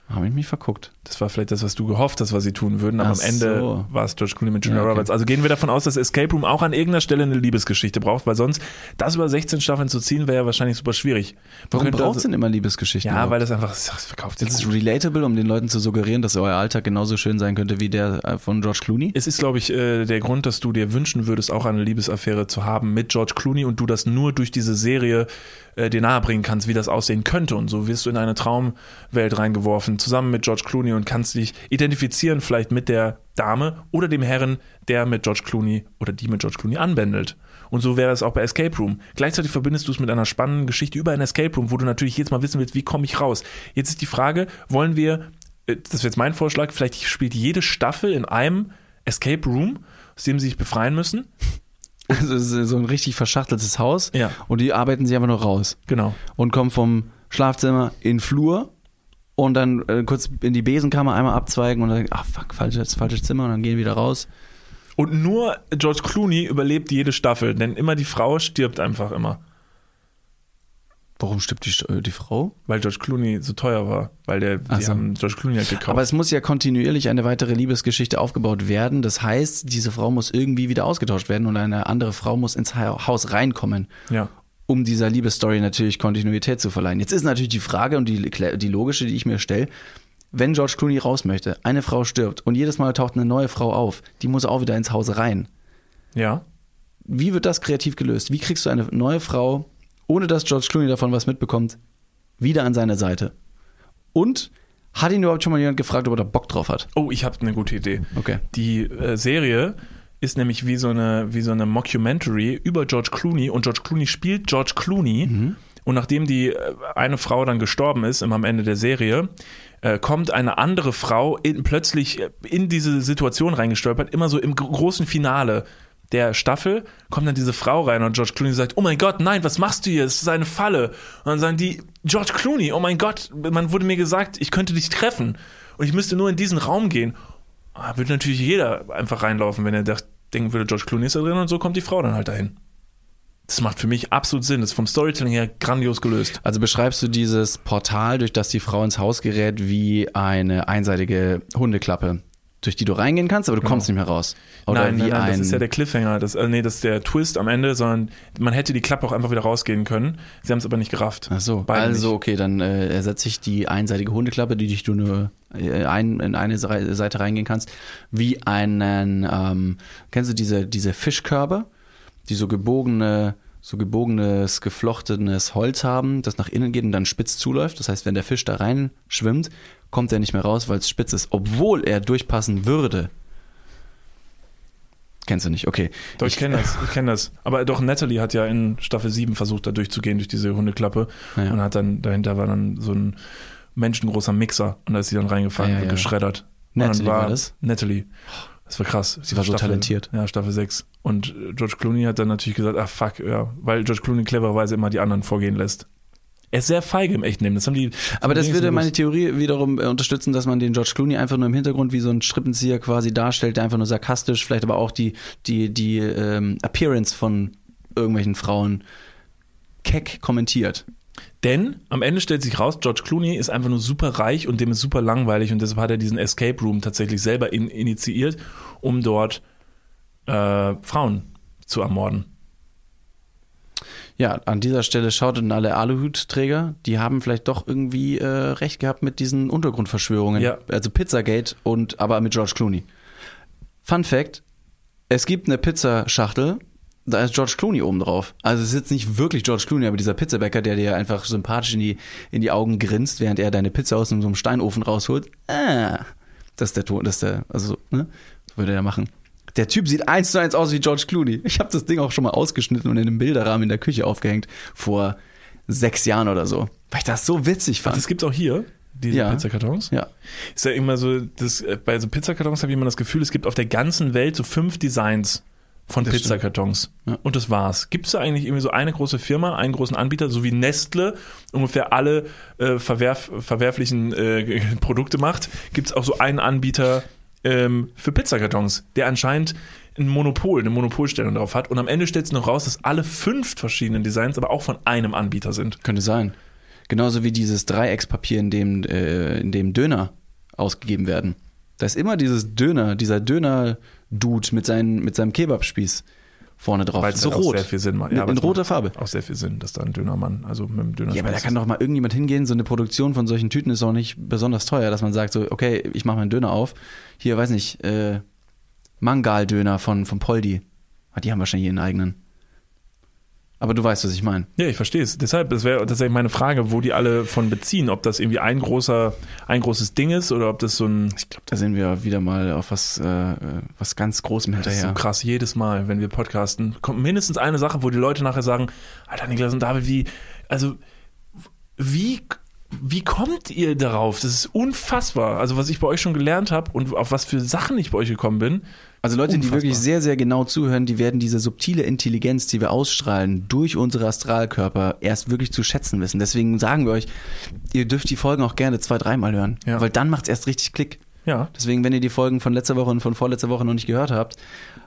Habe ich mich verguckt. Das war vielleicht das, was du gehofft hast, was sie tun würden, aber Ach am Ende so. war es George Clooney mit Julia Ja, okay. Roberts. Also gehen wir davon aus, dass Escape Room auch an irgendeiner Stelle eine Liebesgeschichte braucht, weil sonst das über 16 Staffeln zu ziehen, wäre ja wahrscheinlich super schwierig. Warum braucht es denn immer Liebesgeschichten? Ja, überhaupt? weil das einfach das verkauft sich das ist relatable, um den Leuten zu suggerieren, dass euer Alltag genauso schön sein könnte wie der äh, von George Clooney. Es ist, glaube ich, äh, der Grund, dass du dir wünschen würdest, auch eine Liebesaffäre zu haben mit George Clooney und du das nur durch diese Serie äh, dir nahebringen kannst, wie das aussehen könnte. Und so wirst du in eine Traumwelt reingeworfen, zusammen mit George Clooney und kannst dich identifizieren vielleicht mit der Dame oder dem Herren, der mit George Clooney oder die mit George Clooney anbändelt. Und so wäre es auch bei Escape Room. Gleichzeitig verbindest du es mit einer spannenden Geschichte über ein Escape Room, wo du natürlich jetzt mal wissen willst, wie komme ich raus. Jetzt ist die Frage, wollen wir, äh, das wäre jetzt mein Vorschlag, vielleicht spielt jede Staffel in einem Escape Room, aus dem sie sich befreien müssen. Also es ist so ein richtig verschachteltes Haus Ja. und die arbeiten sich einfach nur raus Genau. und kommen vom Schlafzimmer in den Flur und dann äh, kurz in die Besenkammer einmal abzweigen und dann, ach fuck, falsches, falsches Zimmer und dann gehen wieder raus. Und nur George Clooney überlebt jede Staffel, denn immer die Frau stirbt einfach immer. Warum stirbt die, äh, die Frau? Weil George Clooney so teuer war. Weil der, die so. haben George Clooney halt gekauft. Aber es muss ja kontinuierlich eine weitere Liebesgeschichte aufgebaut werden. Das heißt, diese Frau muss irgendwie wieder ausgetauscht werden und eine andere Frau muss ins Ha- Haus reinkommen. ja. Um dieser Liebesstory natürlich Kontinuität zu verleihen. Jetzt ist natürlich die Frage und die, die logische, die ich mir stelle, wenn George Clooney raus möchte, eine Frau stirbt und jedes Mal taucht eine neue Frau auf, die muss auch wieder ins Haus rein. Ja. Wie wird das kreativ gelöst? Wie kriegst du eine neue Frau, ohne dass George Clooney davon was mitbekommt, wieder an seine Seite? Und hat ihn überhaupt schon mal jemand gefragt, ob er da Bock drauf hat? Oh, ich habe eine gute Idee. Okay. Die äh, Serie ist nämlich wie so eine wie so eine Mockumentary über George Clooney und George Clooney spielt George Clooney und nachdem die äh, eine Frau dann gestorben ist im am Ende der Serie äh, kommt eine andere Frau in, plötzlich in diese Situation reingestolpert immer so im gro- großen Finale der Staffel kommt dann diese Frau rein und George Clooney sagt, oh mein Gott, nein, was machst du hier? Es ist eine Falle. Und dann sagen die, George Clooney, oh mein Gott, man wurde mir gesagt, ich könnte dich treffen und ich müsste nur in diesen Raum gehen. Ah, würde natürlich jeder einfach reinlaufen, wenn er dacht, denken würde, George Clooney ist da drin und so kommt die Frau dann halt dahin. Das macht für mich absolut Sinn. Das ist vom Storytelling her grandios gelöst. Also beschreibst du dieses Portal, durch das die Frau ins Haus gerät, wie eine einseitige Hundeklappe, durch die du reingehen kannst, aber du kommst nicht mehr raus. Oder nein, wie nein, nein, ein das ist ja der Cliffhanger. Das, äh, nee, das ist der Twist am Ende, sondern man hätte die Klappe auch einfach wieder rausgehen können. Sie haben es aber nicht gerafft. Ach so, Beide also nicht. okay, dann äh, ersetze ich die einseitige Hundeklappe, die dich du nur äh, ein, in eine Seite reingehen kannst, wie einen, ähm, kennst du diese, diese Fischkörbe, die so gebogene, so gebogenes, geflochtenes Holz haben, das nach innen geht und dann spitz zuläuft. Das heißt, wenn der Fisch da rein schwimmt, kommt er nicht mehr raus, weil es spitz ist, obwohl er durchpassen würde. Kennst du nicht, okay. Doch, ich kenne das, ich kenne das. Aber doch, Natalie hat ja in Staffel 7 versucht, da durchzugehen durch diese Hundeklappe Ja. und hat dann, dahinter war dann so ein menschengroßer Mixer und da ist sie dann reingefallen Ja, und ja. geschreddert. Und Natalie dann war das? Natalie. Das war krass. Sie war so talentiert. Ja, Staffel 6. Und George Clooney hat dann natürlich gesagt, ah fuck, ja, weil George Clooney clevererweise immer die anderen vorgehen lässt. Er ist sehr feige im echten Leben. Das haben die. Aber das würde meine. Theorie wiederum äh, unterstützen, dass man den George Clooney einfach nur im Hintergrund wie so ein Strippenzieher quasi darstellt, der einfach nur sarkastisch, vielleicht aber auch die, die, die ähm, Appearance von irgendwelchen Frauen keck kommentiert. Denn am Ende stellt sich raus, George Clooney ist einfach nur super reich und dem ist super langweilig und deshalb hat er diesen Escape Room tatsächlich selber in, initiiert, um dort äh, Frauen zu ermorden. Ja, an dieser Stelle schaut an alle Aluhutträger, die haben vielleicht doch irgendwie äh, recht gehabt mit diesen Untergrundverschwörungen. Ja. Also Pizzagate und aber mit George Clooney. Fun Fact: Es gibt eine Pizzaschachtel, da ist George Clooney oben drauf. Also es ist jetzt nicht wirklich George Clooney, aber dieser Pizzabäcker, der dir einfach sympathisch in die, in die Augen grinst, während er deine Pizza aus so einem Steinofen rausholt. Ah, das ist der Ton, das ist der, also, ne? Das würde er machen. Der Typ sieht eins zu eins aus wie George Clooney. Ich habe das Ding auch schon mal ausgeschnitten und in einem Bilderrahmen in der Küche aufgehängt vor sechs Jahren oder so, weil ich das so witzig fand. Das gibt's auch hier, diese Ja. Pizzakartons. ja, Ist ja immer so, das, äh, bei so Pizzakartons habe ich immer das Gefühl, es gibt auf der ganzen Welt so fünf Designs von Das Pizzakartons. Ja. Und das war's. Gibt es da eigentlich irgendwie so eine große Firma, einen großen Anbieter, so wie Nestle ungefähr alle äh, verwerf verwerflichen äh, Produkte macht? Gibt es auch so einen Anbieter ähm, für Pizzakartons, der anscheinend ein Monopol, eine Monopolstellung drauf hat. Und am Ende stellt sich noch raus, dass alle fünf verschiedenen Designs aber auch von einem Anbieter sind. könnte sein. Genauso wie dieses Dreieckspapier, in dem, äh, in dem Döner ausgegeben werden. Da ist immer dieses Döner, dieser Döner-Dude mit, seinen, mit seinem Kebabspieß vorne drauf. Weil es so auch rot. sehr viel Sinn macht. in, aber in roter macht Farbe. Auch sehr viel Sinn, dass da ein Dönermann, also mit dem Döner Ja, aber da kann doch mal irgendjemand hingehen, so eine Produktion von solchen Tüten ist auch nicht besonders teuer, dass man sagt so, okay, ich mache meinen Döner auf. Hier, weiß nicht, äh, Mangal-Döner von, von Poldi. Ah, Die haben wahrscheinlich ihren eigenen. Aber du weißt, was ich meine. Ja, ich verstehe es. Deshalb, das wäre tatsächlich meine Frage, wo die alle von beziehen. Ob das irgendwie ein großer, ein großes Ding ist oder ob das so ein. Ich glaube, da sind wir wieder mal auf was, äh, was ganz Großem Das ist hinterher. so krass, jedes Mal, wenn wir podcasten, kommt mindestens eine Sache, wo die Leute nachher sagen, Alter, Niklas und David, wie, also, wie, wie kommt ihr darauf? Das ist unfassbar. Also, was ich bei euch schon gelernt habe und auf was für Sachen ich bei euch gekommen bin. Also Leute, die Unfassbar. wirklich sehr, sehr genau zuhören, die werden diese subtile Intelligenz, die wir ausstrahlen, durch unsere Astralkörper erst wirklich zu schätzen wissen. Deswegen sagen wir euch, ihr dürft die Folgen auch gerne zwei, dreimal hören, Ja. weil dann macht's erst richtig Klick. Ja. Deswegen, wenn ihr die Folgen von letzter Woche und von vorletzter Woche noch nicht gehört habt,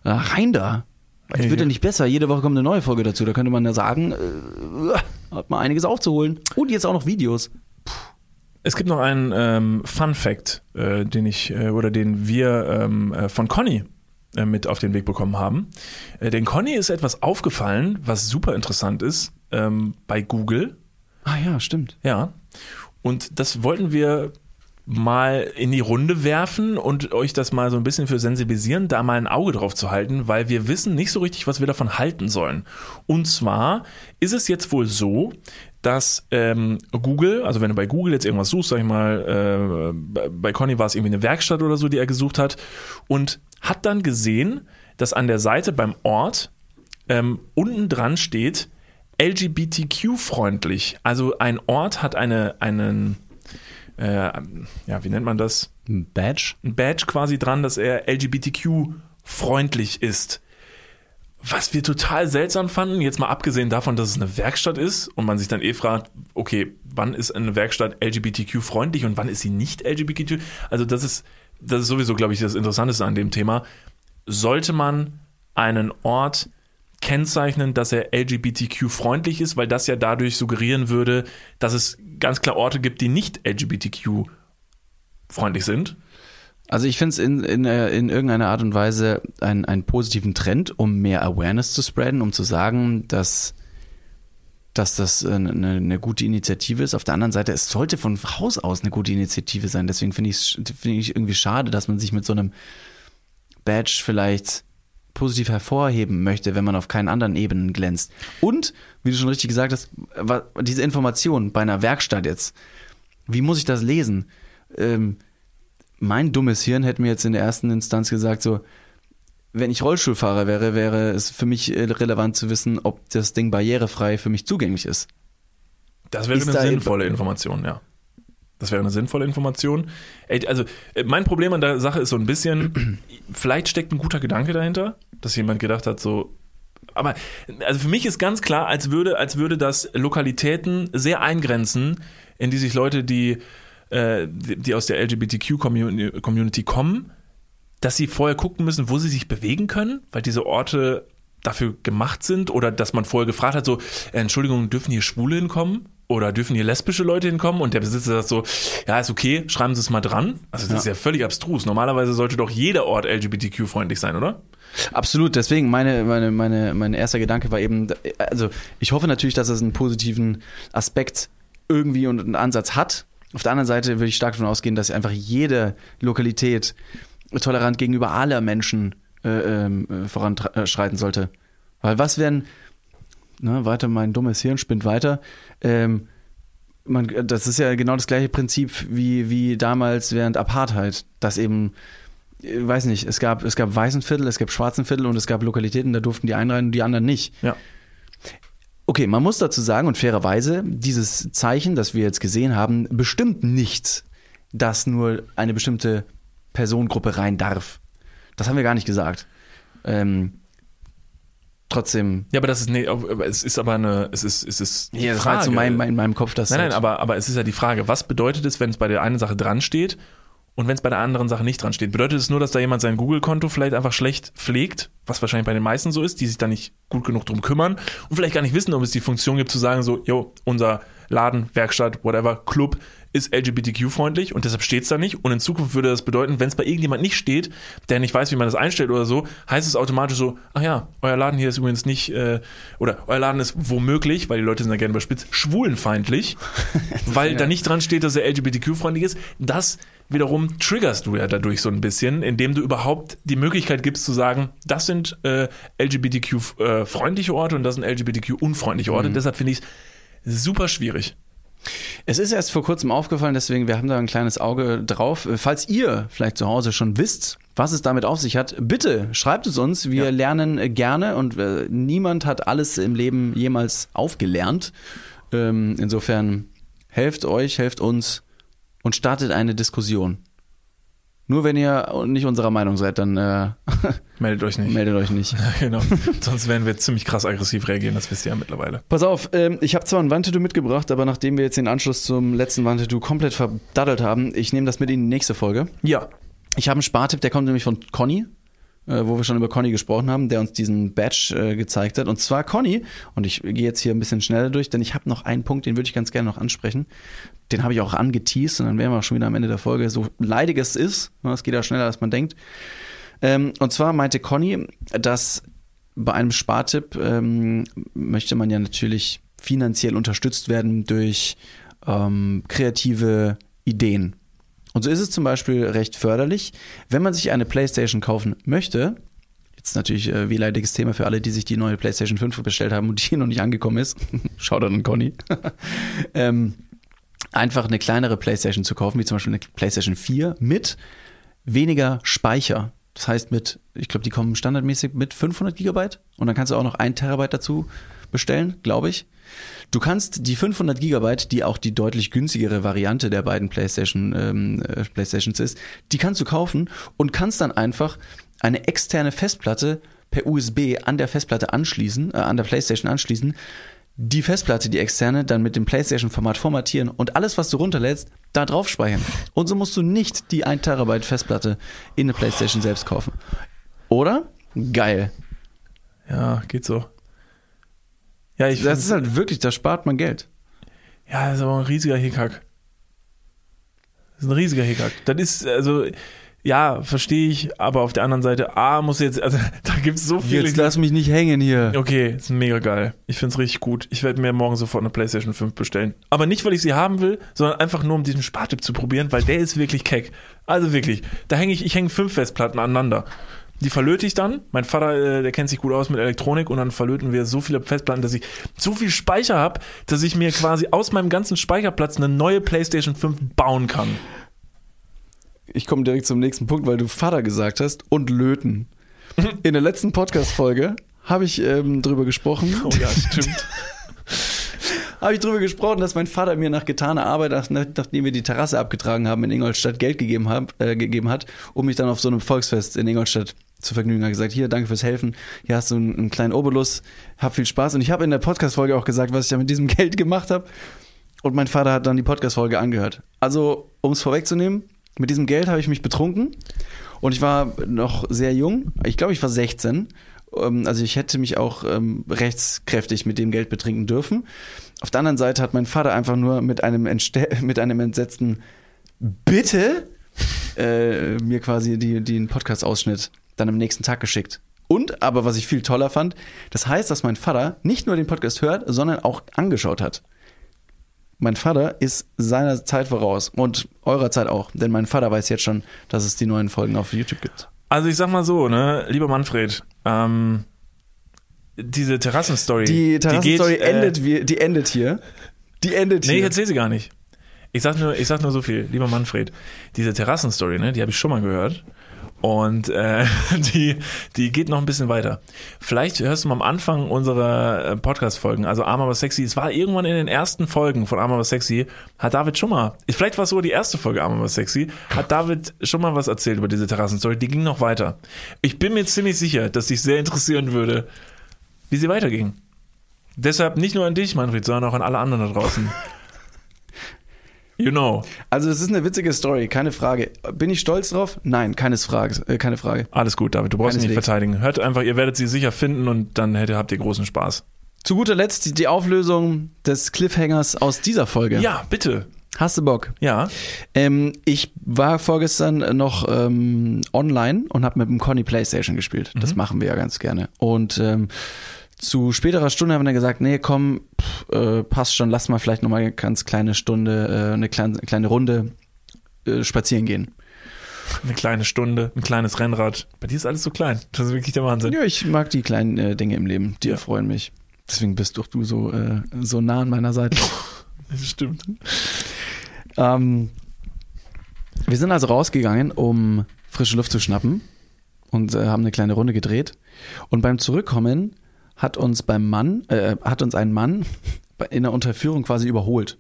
äh, rein da. Es wird ja nicht besser. Jede Woche kommt eine neue Folge dazu. Da könnte man ja sagen, äh, hat mal einiges aufzuholen. Und jetzt auch noch Videos. Es gibt noch einen ähm, Fun Fact, äh, den ich äh, oder den wir ähm, äh, von Conny äh, mit auf den Weg bekommen haben. Äh, denn Conny ist etwas aufgefallen, was super interessant ist. ähm, bei Google. Ah ja, stimmt. Ja. Und das wollten wir mal in die Runde werfen und euch das mal so ein bisschen für sensibilisieren, da mal ein Auge drauf zu halten, weil wir wissen nicht so richtig, was wir davon halten sollen. Und zwar ist es jetzt wohl so, dass ähm, Google, also wenn du bei Google jetzt irgendwas suchst, sag ich mal, äh, bei Conny war es irgendwie eine Werkstatt oder so, die er gesucht hat, und hat dann gesehen, dass an der Seite beim Ort ähm, unten dran steht LGBTQ-freundlich. Also ein Ort hat eine, einen, äh, ja, wie nennt man das? Ein Badge? Ein Badge quasi dran, dass er LGBTQ-freundlich ist. Was wir total seltsam fanden, jetzt mal abgesehen davon, dass es eine Werkstatt ist und man sich dann eh fragt, okay, wann ist eine Werkstatt LGBTQ-freundlich und wann ist sie nicht LGBTQ? Also das ist, das ist sowieso, glaube ich, das Interessanteste an dem Thema. Sollte man einen Ort kennzeichnen, dass er LGBTQ-freundlich ist, weil das ja dadurch suggerieren würde, dass es ganz klar Orte gibt, die nicht LGBTQ-freundlich sind. Also ich finde es in, in, äh, in irgendeiner Art und Weise einen, einen positiven Trend, um mehr Awareness zu spreaden, um zu sagen, dass, dass das eine, eine gute Initiative ist. Auf der anderen Seite, es sollte von Haus aus eine gute Initiative sein. Deswegen finde ich es find irgendwie schade, dass man sich mit so einem Badge vielleicht positiv hervorheben möchte, wenn man auf keinen anderen Ebenen glänzt. Und, wie du schon richtig gesagt hast, diese Information bei einer Werkstatt jetzt, wie muss ich das lesen? Ähm, mein dummes Hirn hätte mir jetzt in der ersten Instanz gesagt, so, wenn ich Rollstuhlfahrer wäre, wäre es für mich äh, relevant zu wissen, ob das Ding barrierefrei für mich zugänglich ist. Das wäre Ist eine da- sinnvolle Information, ja. Das wäre eine sinnvolle Information. Also, äh, mein Problem an der Sache ist so ein bisschen, vielleicht steckt ein guter Gedanke dahinter, dass jemand gedacht hat, so. Aber also für mich ist ganz klar, als würde, als würde das Lokalitäten sehr eingrenzen, in die sich Leute, die, äh, die aus der LGBTQ-Community kommen, dass sie vorher gucken müssen, wo sie sich bewegen können, weil diese Orte dafür gemacht sind oder dass man vorher gefragt hat, so, äh, Entschuldigung, dürfen hier Schwule hinkommen? Oder dürfen hier lesbische Leute hinkommen? Und der Besitzer sagt so, ja, ist okay, schreiben Sie es mal dran. Also das ist ja völlig abstrus. Normalerweise sollte doch jeder Ort LGBTQ-freundlich sein, oder? Absolut, deswegen meine, meine, meine, mein erster Gedanke war eben, also ich hoffe natürlich, dass es einen positiven Aspekt irgendwie und einen Ansatz hat. Auf der anderen Seite würde ich stark davon ausgehen, dass einfach jede Lokalität tolerant gegenüber aller Menschen äh, ähm, äh, voranschreiten sollte. Weil was wären, ne, weiter, mein dummes Hirn spinnt weiter, ähm, man, das ist ja genau das gleiche Prinzip wie, wie damals während Apartheid, dass eben ich weiß nicht, es gab, es gab Weißenviertel, es gab Schwarzenviertel und es gab Lokalitäten, da durften die einen rein und die anderen nicht. Ja. Okay, man muss dazu sagen und fairerweise, dieses Zeichen, das wir jetzt gesehen haben, bestimmt nicht, dass nur eine bestimmte Personengruppe rein darf. Das haben wir gar nicht gesagt. Ähm, trotzdem, Ja, aber das ist, nee, es ist aber eine, es ist, es ist ja, das war jetzt so mein, mein, in meinem Kopf, dass Nein, nein, aber, aber es ist ja die Frage, was bedeutet es, wenn es bei der einen Sache dran steht und wenn es bei der anderen Sache nicht dran steht? Bedeutet es nur, dass da jemand sein Google-Konto vielleicht einfach schlecht pflegt, was wahrscheinlich bei den meisten so ist, die sich da nicht gut genug drum kümmern und vielleicht gar nicht wissen, ob es die Funktion gibt zu sagen so, yo, unser Laden, Werkstatt, whatever, Club ist LGBTQ-freundlich und deshalb steht es da nicht. Und in Zukunft würde das bedeuten, wenn es bei irgendjemand nicht steht, der nicht weiß, wie man das einstellt oder so, heißt es automatisch so, ach ja, euer Laden hier ist übrigens nicht, äh, oder euer Laden ist womöglich, weil die Leute sind ja gerne überspitzt, schwulenfeindlich, weil da nicht dran steht, dass er LGBTQ-freundlich ist. Das wiederum triggerst du ja dadurch so ein bisschen, indem du überhaupt die Möglichkeit gibst zu sagen, das sind äh, LGBTQ-freundliche Orte und das sind LGBTQ-unfreundliche Orte. Deshalb finde ich es super schwierig. Es ist erst vor kurzem aufgefallen, deswegen wir haben da ein kleines Auge drauf. Falls ihr vielleicht zu Hause schon wisst, was es damit auf sich hat, bitte schreibt es uns. Wir Ja. lernen äh, gerne und äh, niemand hat alles im Leben jemals aufgelernt. Ähm, insofern helft euch, helft uns und startet eine Diskussion. Nur wenn ihr nicht unserer Meinung seid, dann äh, Meldet euch nicht. meldet euch nicht. genau. Sonst werden wir ziemlich krass aggressiv reagieren, das wisst ihr ja mittlerweile. Pass auf, ähm, ich habe zwar ein Wandtattoo mitgebracht, aber nachdem wir jetzt den Anschluss zum letzten Wandtattoo komplett verdaddelt haben, ich nehme das mit in die nächste Folge. Ja. Ich habe einen Spartipp, der kommt nämlich von Conny, äh, wo wir schon über Conny gesprochen haben, der uns diesen Badge äh, gezeigt hat. Und zwar Conny, und ich gehe jetzt hier ein bisschen schneller durch, denn ich habe noch einen Punkt, den würde ich ganz gerne noch ansprechen. Den habe ich auch angeteased und dann wären wir auch schon wieder am Ende der Folge. So leidig es ist, ne, es geht ja schneller, als man denkt. Ähm, und zwar meinte Conny, dass bei einem Spartipp ähm, möchte man ja natürlich finanziell unterstützt werden durch ähm, kreative Ideen. Und so ist es zum Beispiel recht förderlich, wenn man sich eine PlayStation kaufen möchte. Jetzt natürlich äh, wehleidiges Thema für alle, die sich die neue PlayStation 5 bestellt haben und die noch nicht angekommen ist. Schaut an Conny. ähm, einfach eine kleinere PlayStation zu kaufen, wie zum Beispiel eine PlayStation 4 mit weniger Speicher. Das heißt mit, ich glaube, die kommen standardmäßig mit 500 Gigabyte und dann kannst du auch noch ein Terabyte dazu bestellen, glaube ich. Du kannst die 500 Gigabyte, die auch die deutlich günstigere Variante der beiden PlayStation ähm, äh, PlayStations ist, die kannst du kaufen und kannst dann einfach eine externe Festplatte per USB an der Festplatte anschließen, äh, an der PlayStation anschließen, die Festplatte, die externe, dann mit dem PlayStation-Format formatieren und alles, was du runterlädst, da drauf speichern. Und so musst du nicht die 1 Terabyte Festplatte in der PlayStation selbst kaufen. Oder? Geil. Ja, geht so. Ja, ich Das ist halt wirklich, da spart man Geld. Ja, das ist aber ein riesiger Hickhack. Das ist ein riesiger Hickhack. Das ist, also, ja, verstehe ich, aber auf der anderen Seite, A, muss jetzt, also, da gibt es so viele. Jetzt lass mich nicht hängen hier. Okay, ist mega geil. Ich find's richtig gut. Ich werde mir morgen sofort eine PlayStation 5 bestellen. Aber nicht, weil ich sie haben will, sondern einfach nur, um diesen Spartipp zu probieren, weil der ist wirklich keck. Also wirklich, da hänge ich, ich hänge fünf Festplatten aneinander. Die verlöte ich dann. Mein Vater, äh, der kennt sich gut aus mit Elektronik und dann verlöten wir so viele Festplatten, dass ich so viel Speicher habe, dass ich mir quasi aus meinem ganzen Speicherplatz eine neue PlayStation 5 bauen kann. Ich komme direkt zum nächsten Punkt, weil du Vater gesagt hast und löten. In der letzten Podcast-Folge habe ich ähm, drüber gesprochen. Oh ja, stimmt. habe ich drüber gesprochen, dass mein Vater mir nach getaner Arbeit, nach, nachdem wir die Terrasse abgetragen haben, in Ingolstadt Geld gegeben, hab, äh, gegeben hat, um mich dann auf so einem Volksfest in Ingolstadt zu vergnügen. Er hat gesagt, hier, danke fürs Helfen. Hier hast du einen, einen kleinen Obolus. Hab viel Spaß. Und ich habe in der Podcast-Folge auch gesagt, was ich da mit diesem Geld gemacht habe. Und mein Vater hat dann die Podcast-Folge angehört. Also, um es vorwegzunehmen, mit diesem Geld habe ich mich betrunken. Und ich war noch sehr jung. Ich glaube, ich war 16. Ähm, Also ich hätte mich auch ähm, rechtskräftig mit dem Geld betrinken dürfen. Auf der anderen Seite hat mein Vater einfach nur mit einem, entste mit einem entsetzten Bitte äh, mir quasi die, den Podcast-Ausschnitt dann am nächsten Tag geschickt. Und, aber was ich viel toller fand, das heißt, dass mein Vater nicht nur den Podcast hört, sondern auch angeschaut hat. Mein Vater ist seiner Zeit voraus und eurer Zeit auch, denn mein Vater weiß jetzt schon, dass es die neuen Folgen auf YouTube gibt. Also ich sag mal so, ne, lieber Manfred, ähm, diese Terrassenstory. Die Terrassenstory geht, äh, endet, wie, die endet hier. Die endet Nee, ich hier. erzähl sie gar nicht. Ich sag nur, ich sag nur so viel, lieber Manfred. Diese Terrassenstory, ne, die habe ich schon mal gehört. Und äh, die, die geht noch ein bisschen weiter. Vielleicht hörst du mal am Anfang unserer äh, Podcast-Folgen, also Arm aber sexy, es war irgendwann in den ersten Folgen von Arm aber sexy, hat David schon mal, vielleicht war es sogar die erste Folge Arm aber sexy, hat David schon mal was erzählt über diese Terrassenstory, die ging noch weiter. Ich bin mir ziemlich sicher, dass dich sehr interessieren würde, wie sie weiterging. Deshalb nicht nur an dich, Manfred, sondern auch an alle anderen da draußen. You know. Also es ist eine witzige Story, keine Frage. Bin ich stolz drauf? Nein, keine Frage. Äh, keine Frage. Alles gut, David, du brauchst dich nicht Keineswegs. verteidigen. Hört einfach, ihr werdet sie sicher finden und dann hätte, habt ihr großen Spaß. Zu guter Letzt die, Auflösung des Cliffhangers aus dieser Folge. Ja, bitte. Hast du Bock? Ja. Ähm, ich war vorgestern noch ähm, online und habe mit dem Conny Playstation gespielt. Das machen wir ja ganz gerne. Und ähm, zu späterer Stunde haben wir dann gesagt, nee, komm, pff, äh, passt schon, lass mal vielleicht noch mal eine ganz kleine Stunde, äh, eine kleine, kleine Runde äh, spazieren gehen. Eine kleine Stunde, ein kleines Rennrad. Bei dir ist alles so klein. Das ist wirklich der Wahnsinn. Ja, ich mag die kleinen äh, Dinge im Leben, die erfreuen mich. Deswegen bist doch du so, äh, so nah an meiner Seite. Das stimmt. Ähm, wir sind also rausgegangen, um frische Luft zu schnappen und äh, haben eine kleine Runde gedreht. Und beim Zurückkommen hat uns beim Mann, äh, hat uns ein Mann in der Unterführung quasi überholt.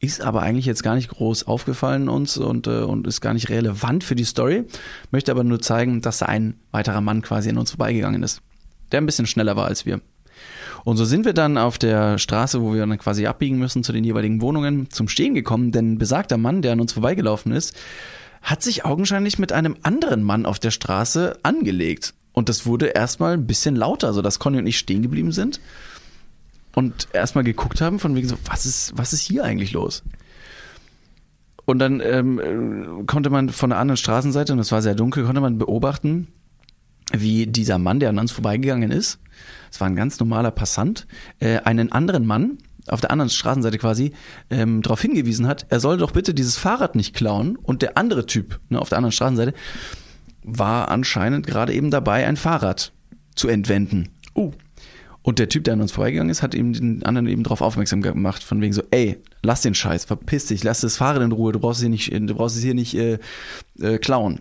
Ist aber eigentlich jetzt gar nicht groß aufgefallen uns und, äh, und ist gar nicht relevant für die Story. Möchte aber nur zeigen, dass da ein weiterer Mann quasi an uns vorbeigegangen ist. Der ein bisschen schneller war als wir. Und so sind wir dann auf der Straße, wo wir dann quasi abbiegen müssen zu den jeweiligen Wohnungen, zum Stehen gekommen, denn besagter Mann, der an uns vorbeigelaufen ist, hat sich augenscheinlich mit einem anderen Mann auf der Straße angelegt. Und das wurde erstmal ein bisschen lauter, sodass Conny und ich stehen geblieben sind und erstmal geguckt haben, von wegen so, was ist, was ist hier eigentlich los? Und dann ähm, äh, konnte man von der anderen Straßenseite, und es war sehr dunkel, konnte man beobachten, wie dieser Mann, der an uns vorbeigegangen ist, es war ein ganz normaler Passant, äh, einen anderen Mann auf der anderen Straßenseite quasi ähm, darauf hingewiesen hat, er soll doch bitte dieses Fahrrad nicht klauen. Und der andere Typ ne, auf der anderen Straßenseite war anscheinend gerade eben dabei, ein Fahrrad zu entwenden. Uh. Und der Typ, der an uns vorbeigegangen ist, hat eben den anderen eben darauf aufmerksam gemacht, von wegen so, ey, lass den Scheiß, verpiss dich, lass das Fahrrad in Ruhe, du brauchst es hier nicht, du brauchst es hier nicht äh, äh, klauen.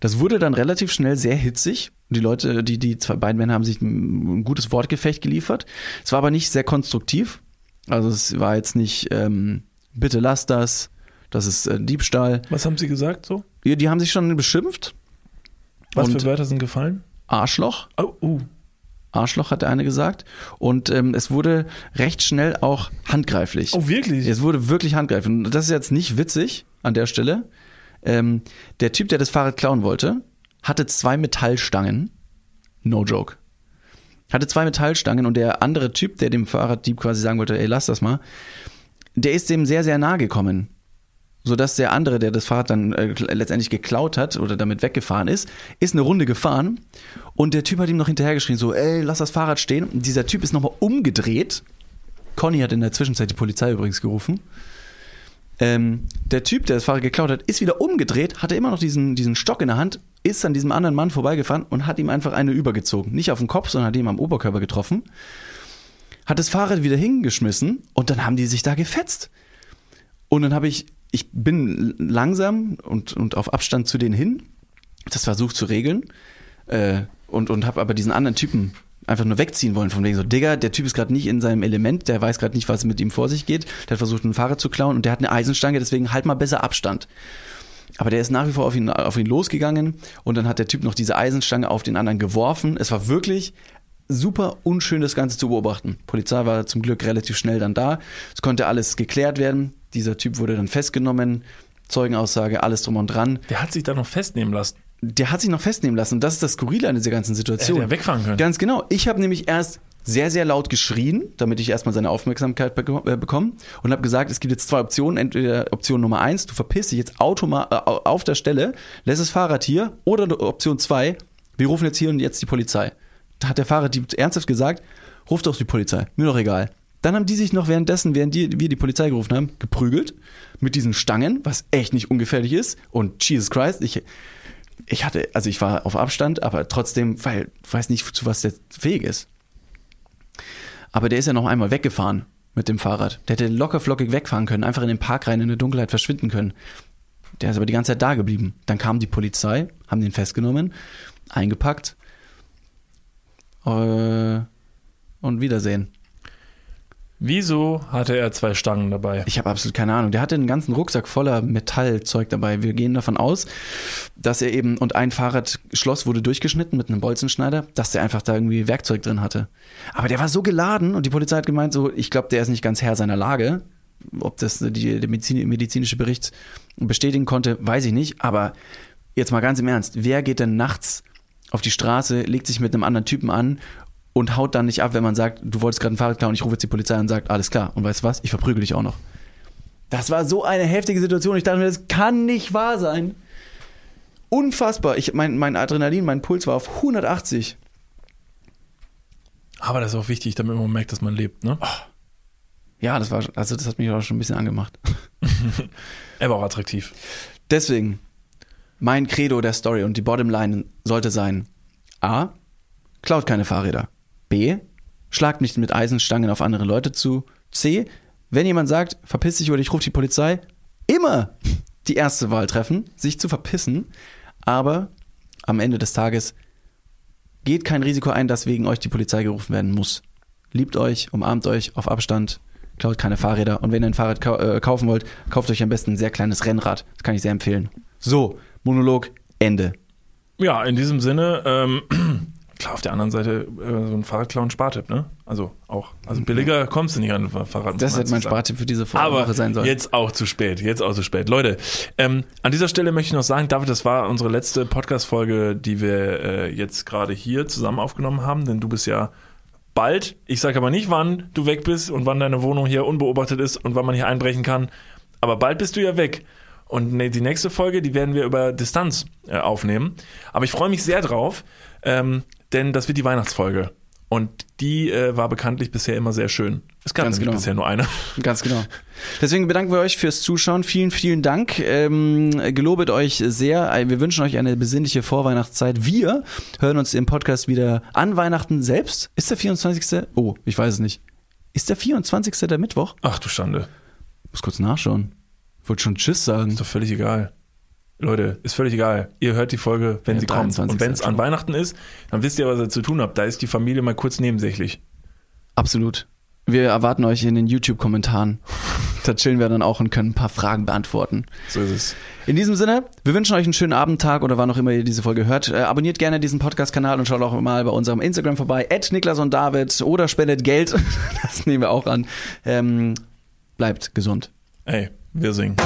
Das wurde dann relativ schnell sehr hitzig. Die Leute, die, die zwei beiden Männer haben sich ein, ein gutes Wortgefecht geliefert. Es war aber nicht sehr konstruktiv. Also es war jetzt nicht, ähm, bitte lass das, das ist äh, Diebstahl. Was haben sie gesagt so? Die, die haben sich schon beschimpft. Was Und- für Wörter sind gefallen? Arschloch. Oh, uh. Arschloch hat der eine gesagt. Und ähm, es wurde recht schnell auch handgreiflich. Oh, wirklich? Es wurde wirklich handgreiflich. Und das ist jetzt nicht witzig an der Stelle. Ähm, der Typ, der das Fahrrad klauen wollte, hatte zwei Metallstangen. No joke. Hatte zwei Metallstangen und der andere Typ, der dem Fahrraddieb quasi sagen wollte, ey, lass das mal, der ist dem sehr, sehr nahe gekommen. Sodass der andere, der das Fahrrad dann äh, letztendlich geklaut hat oder damit weggefahren ist, ist eine Runde gefahren und der Typ hat ihm noch hinterhergeschrien, so, ey, lass das Fahrrad stehen. Und dieser Typ ist nochmal umgedreht. Conny hat in der Zwischenzeit die Polizei übrigens gerufen. Ähm, der Typ, der das Fahrrad geklaut hat, ist wieder umgedreht, hatte immer noch diesen, diesen Stock in der Hand, ist an diesem anderen Mann vorbeigefahren und hat ihm einfach eine übergezogen. Nicht auf den Kopf, sondern hat ihn am Oberkörper getroffen. Hat das Fahrrad wieder hingeschmissen und dann haben die sich da gefetzt. Und dann habe ich, ich bin langsam und, und auf Abstand zu denen hin, das versucht zu regeln äh, und, und habe aber diesen anderen Typen einfach nur wegziehen wollen, von wegen so, Digga, der Typ ist gerade nicht in seinem Element, der weiß gerade nicht, was mit ihm vor sich geht, der hat versucht, ein Fahrrad zu klauen und der hat eine Eisenstange, deswegen halt mal besser Abstand. Aber der ist nach wie vor auf ihn, auf ihn losgegangen und dann hat der Typ noch diese Eisenstange auf den anderen geworfen. Es war wirklich super unschön, das Ganze zu beobachten. Polizei war zum Glück relativ schnell dann da. Es konnte alles geklärt werden. Dieser Typ wurde dann festgenommen. Zeugenaussage, alles drum und dran. Der hat sich da noch festnehmen lassen. Der hat sich noch festnehmen lassen. Und das ist das Skurrile an dieser ganzen Situation. Hätte er wegfahren können. Ganz genau. Ich habe nämlich erst sehr, sehr laut geschrien, damit ich erstmal seine Aufmerksamkeit beko äh, bekomme und habe gesagt, es gibt jetzt zwei Optionen. Entweder Option Nummer eins, du verpisst dich jetzt automa äh, auf der Stelle, lässt das Fahrrad hier, oder Option zwei, wir rufen jetzt hier und jetzt die Polizei. Da hat der Fahrer die ernsthaft gesagt, ruf doch die Polizei, mir doch egal. Dann haben die sich noch währenddessen, während die, wir die Polizei gerufen haben, geprügelt mit diesen Stangen, was echt nicht ungefährlich ist. Und Jesus Christ, ich, ich hatte, also ich war auf Abstand, aber trotzdem, weil ich weiß nicht, zu was der fähig ist. Aber der ist ja noch einmal weggefahren mit dem Fahrrad. Der hätte locker flockig wegfahren können, einfach in den Park rein, in der Dunkelheit verschwinden können. Der ist aber die ganze Zeit da geblieben. Dann kam die Polizei, haben den festgenommen, eingepackt äh, und Wiedersehen. Wieso hatte er zwei Stangen dabei? Ich habe absolut keine Ahnung. Der hatte einen ganzen Rucksack voller Metallzeug dabei. Wir gehen davon aus, dass er eben, und ein Fahrradschloss wurde durchgeschnitten mit einem Bolzenschneider, dass der einfach da irgendwie Werkzeug drin hatte. Aber der war so geladen und die Polizei hat gemeint, so, ich glaube, der ist nicht ganz Herr seiner Lage. Ob das die, der Medizin, medizinische Bericht bestätigen konnte, weiß ich nicht. Aber jetzt mal ganz im Ernst, wer geht denn nachts auf die Straße, legt sich mit einem anderen Typen an und haut dann nicht ab, wenn man sagt, du wolltest gerade ein Fahrrad klauen, ich rufe jetzt die Polizei und sagt, alles klar. Und weißt du was? Ich verprügel dich auch noch. Das war so eine heftige Situation. Ich dachte mir, das kann nicht wahr sein. Unfassbar. Ich, mein, mein Adrenalin, mein Puls war auf 180. Aber das ist auch wichtig, damit man merkt, dass man lebt, ne? Ja, das war, also das hat mich auch schon ein bisschen angemacht. Er war auch attraktiv. Deswegen, mein Credo der Story und die Bottomline sollte sein: A. Klaut keine Fahrräder. B. Schlagt nicht mit Eisenstangen auf andere Leute zu. C. Wenn jemand sagt, verpiss dich oder ich rufe die Polizei, immer die erste Wahl treffen, sich zu verpissen. Aber am Ende des Tages geht kein Risiko ein, dass wegen euch die Polizei gerufen werden muss. Liebt euch, umarmt euch auf Abstand, klaut keine Fahrräder. Und wenn ihr ein Fahrrad kau äh, kaufen wollt, kauft euch am besten ein sehr kleines Rennrad. Das kann ich sehr empfehlen. So, Monolog, Ende. Ja, in diesem Sinne, ähm, klar, auf der anderen Seite, äh, so ein Fahrradklauen Spartipp, ne? Also auch, also billiger kommst du nicht an Fahrrad. Das hätte mein. Spartipp für diese Woche Aber sein sollen. jetzt auch zu spät, jetzt auch zu spät. Leute, ähm, an dieser Stelle möchte ich noch sagen, David, das war unsere letzte Podcast-Folge, die wir äh, jetzt gerade hier zusammen aufgenommen haben, denn du bist ja bald, ich sage aber nicht, wann du weg bist und wann deine Wohnung hier unbeobachtet ist und wann man hier einbrechen kann, aber bald bist du ja weg. Und ne, die nächste Folge, die werden wir über Distanz äh, aufnehmen. Aber ich freue mich sehr drauf, ähm, denn das wird die Weihnachtsfolge. Und die äh, war bekanntlich bisher immer sehr schön. Es gab Ganz genau. bisher nur eine. Ganz genau. Deswegen bedanken wir euch fürs Zuschauen. Vielen, vielen Dank. Ähm, gelobet euch sehr. Wir wünschen euch eine besinnliche Vorweihnachtszeit. Wir hören uns im Podcast wieder an Weihnachten selbst. Ist der 24.? Oh, ich weiß es nicht. Ist der 24. der Mittwoch? Ach du Schande. Muss kurz nachschauen. Wollte schon Tschüss sagen. Ist doch völlig egal. Leute, ist völlig egal. Ihr hört die Folge, wenn Ja, sie kommt. 23. Und wenn es an. Weihnachten ist, dann wisst ihr, was ihr zu tun habt. Da ist die Familie mal kurz nebensächlich. Absolut. Wir erwarten euch in den YouTube-Kommentaren. Da chillen wir dann auch und können ein paar Fragen beantworten. So ist es. In diesem Sinne, wir wünschen euch einen schönen Abend, Tag oder wann auch immer ihr diese Folge hört. Äh, abonniert gerne diesen Podcast-Kanal und schaut auch mal bei unserem Instagram vorbei. At Niklas und David oder spendet Geld. Das nehmen wir auch an. Ähm, bleibt gesund. Ey, wir singen.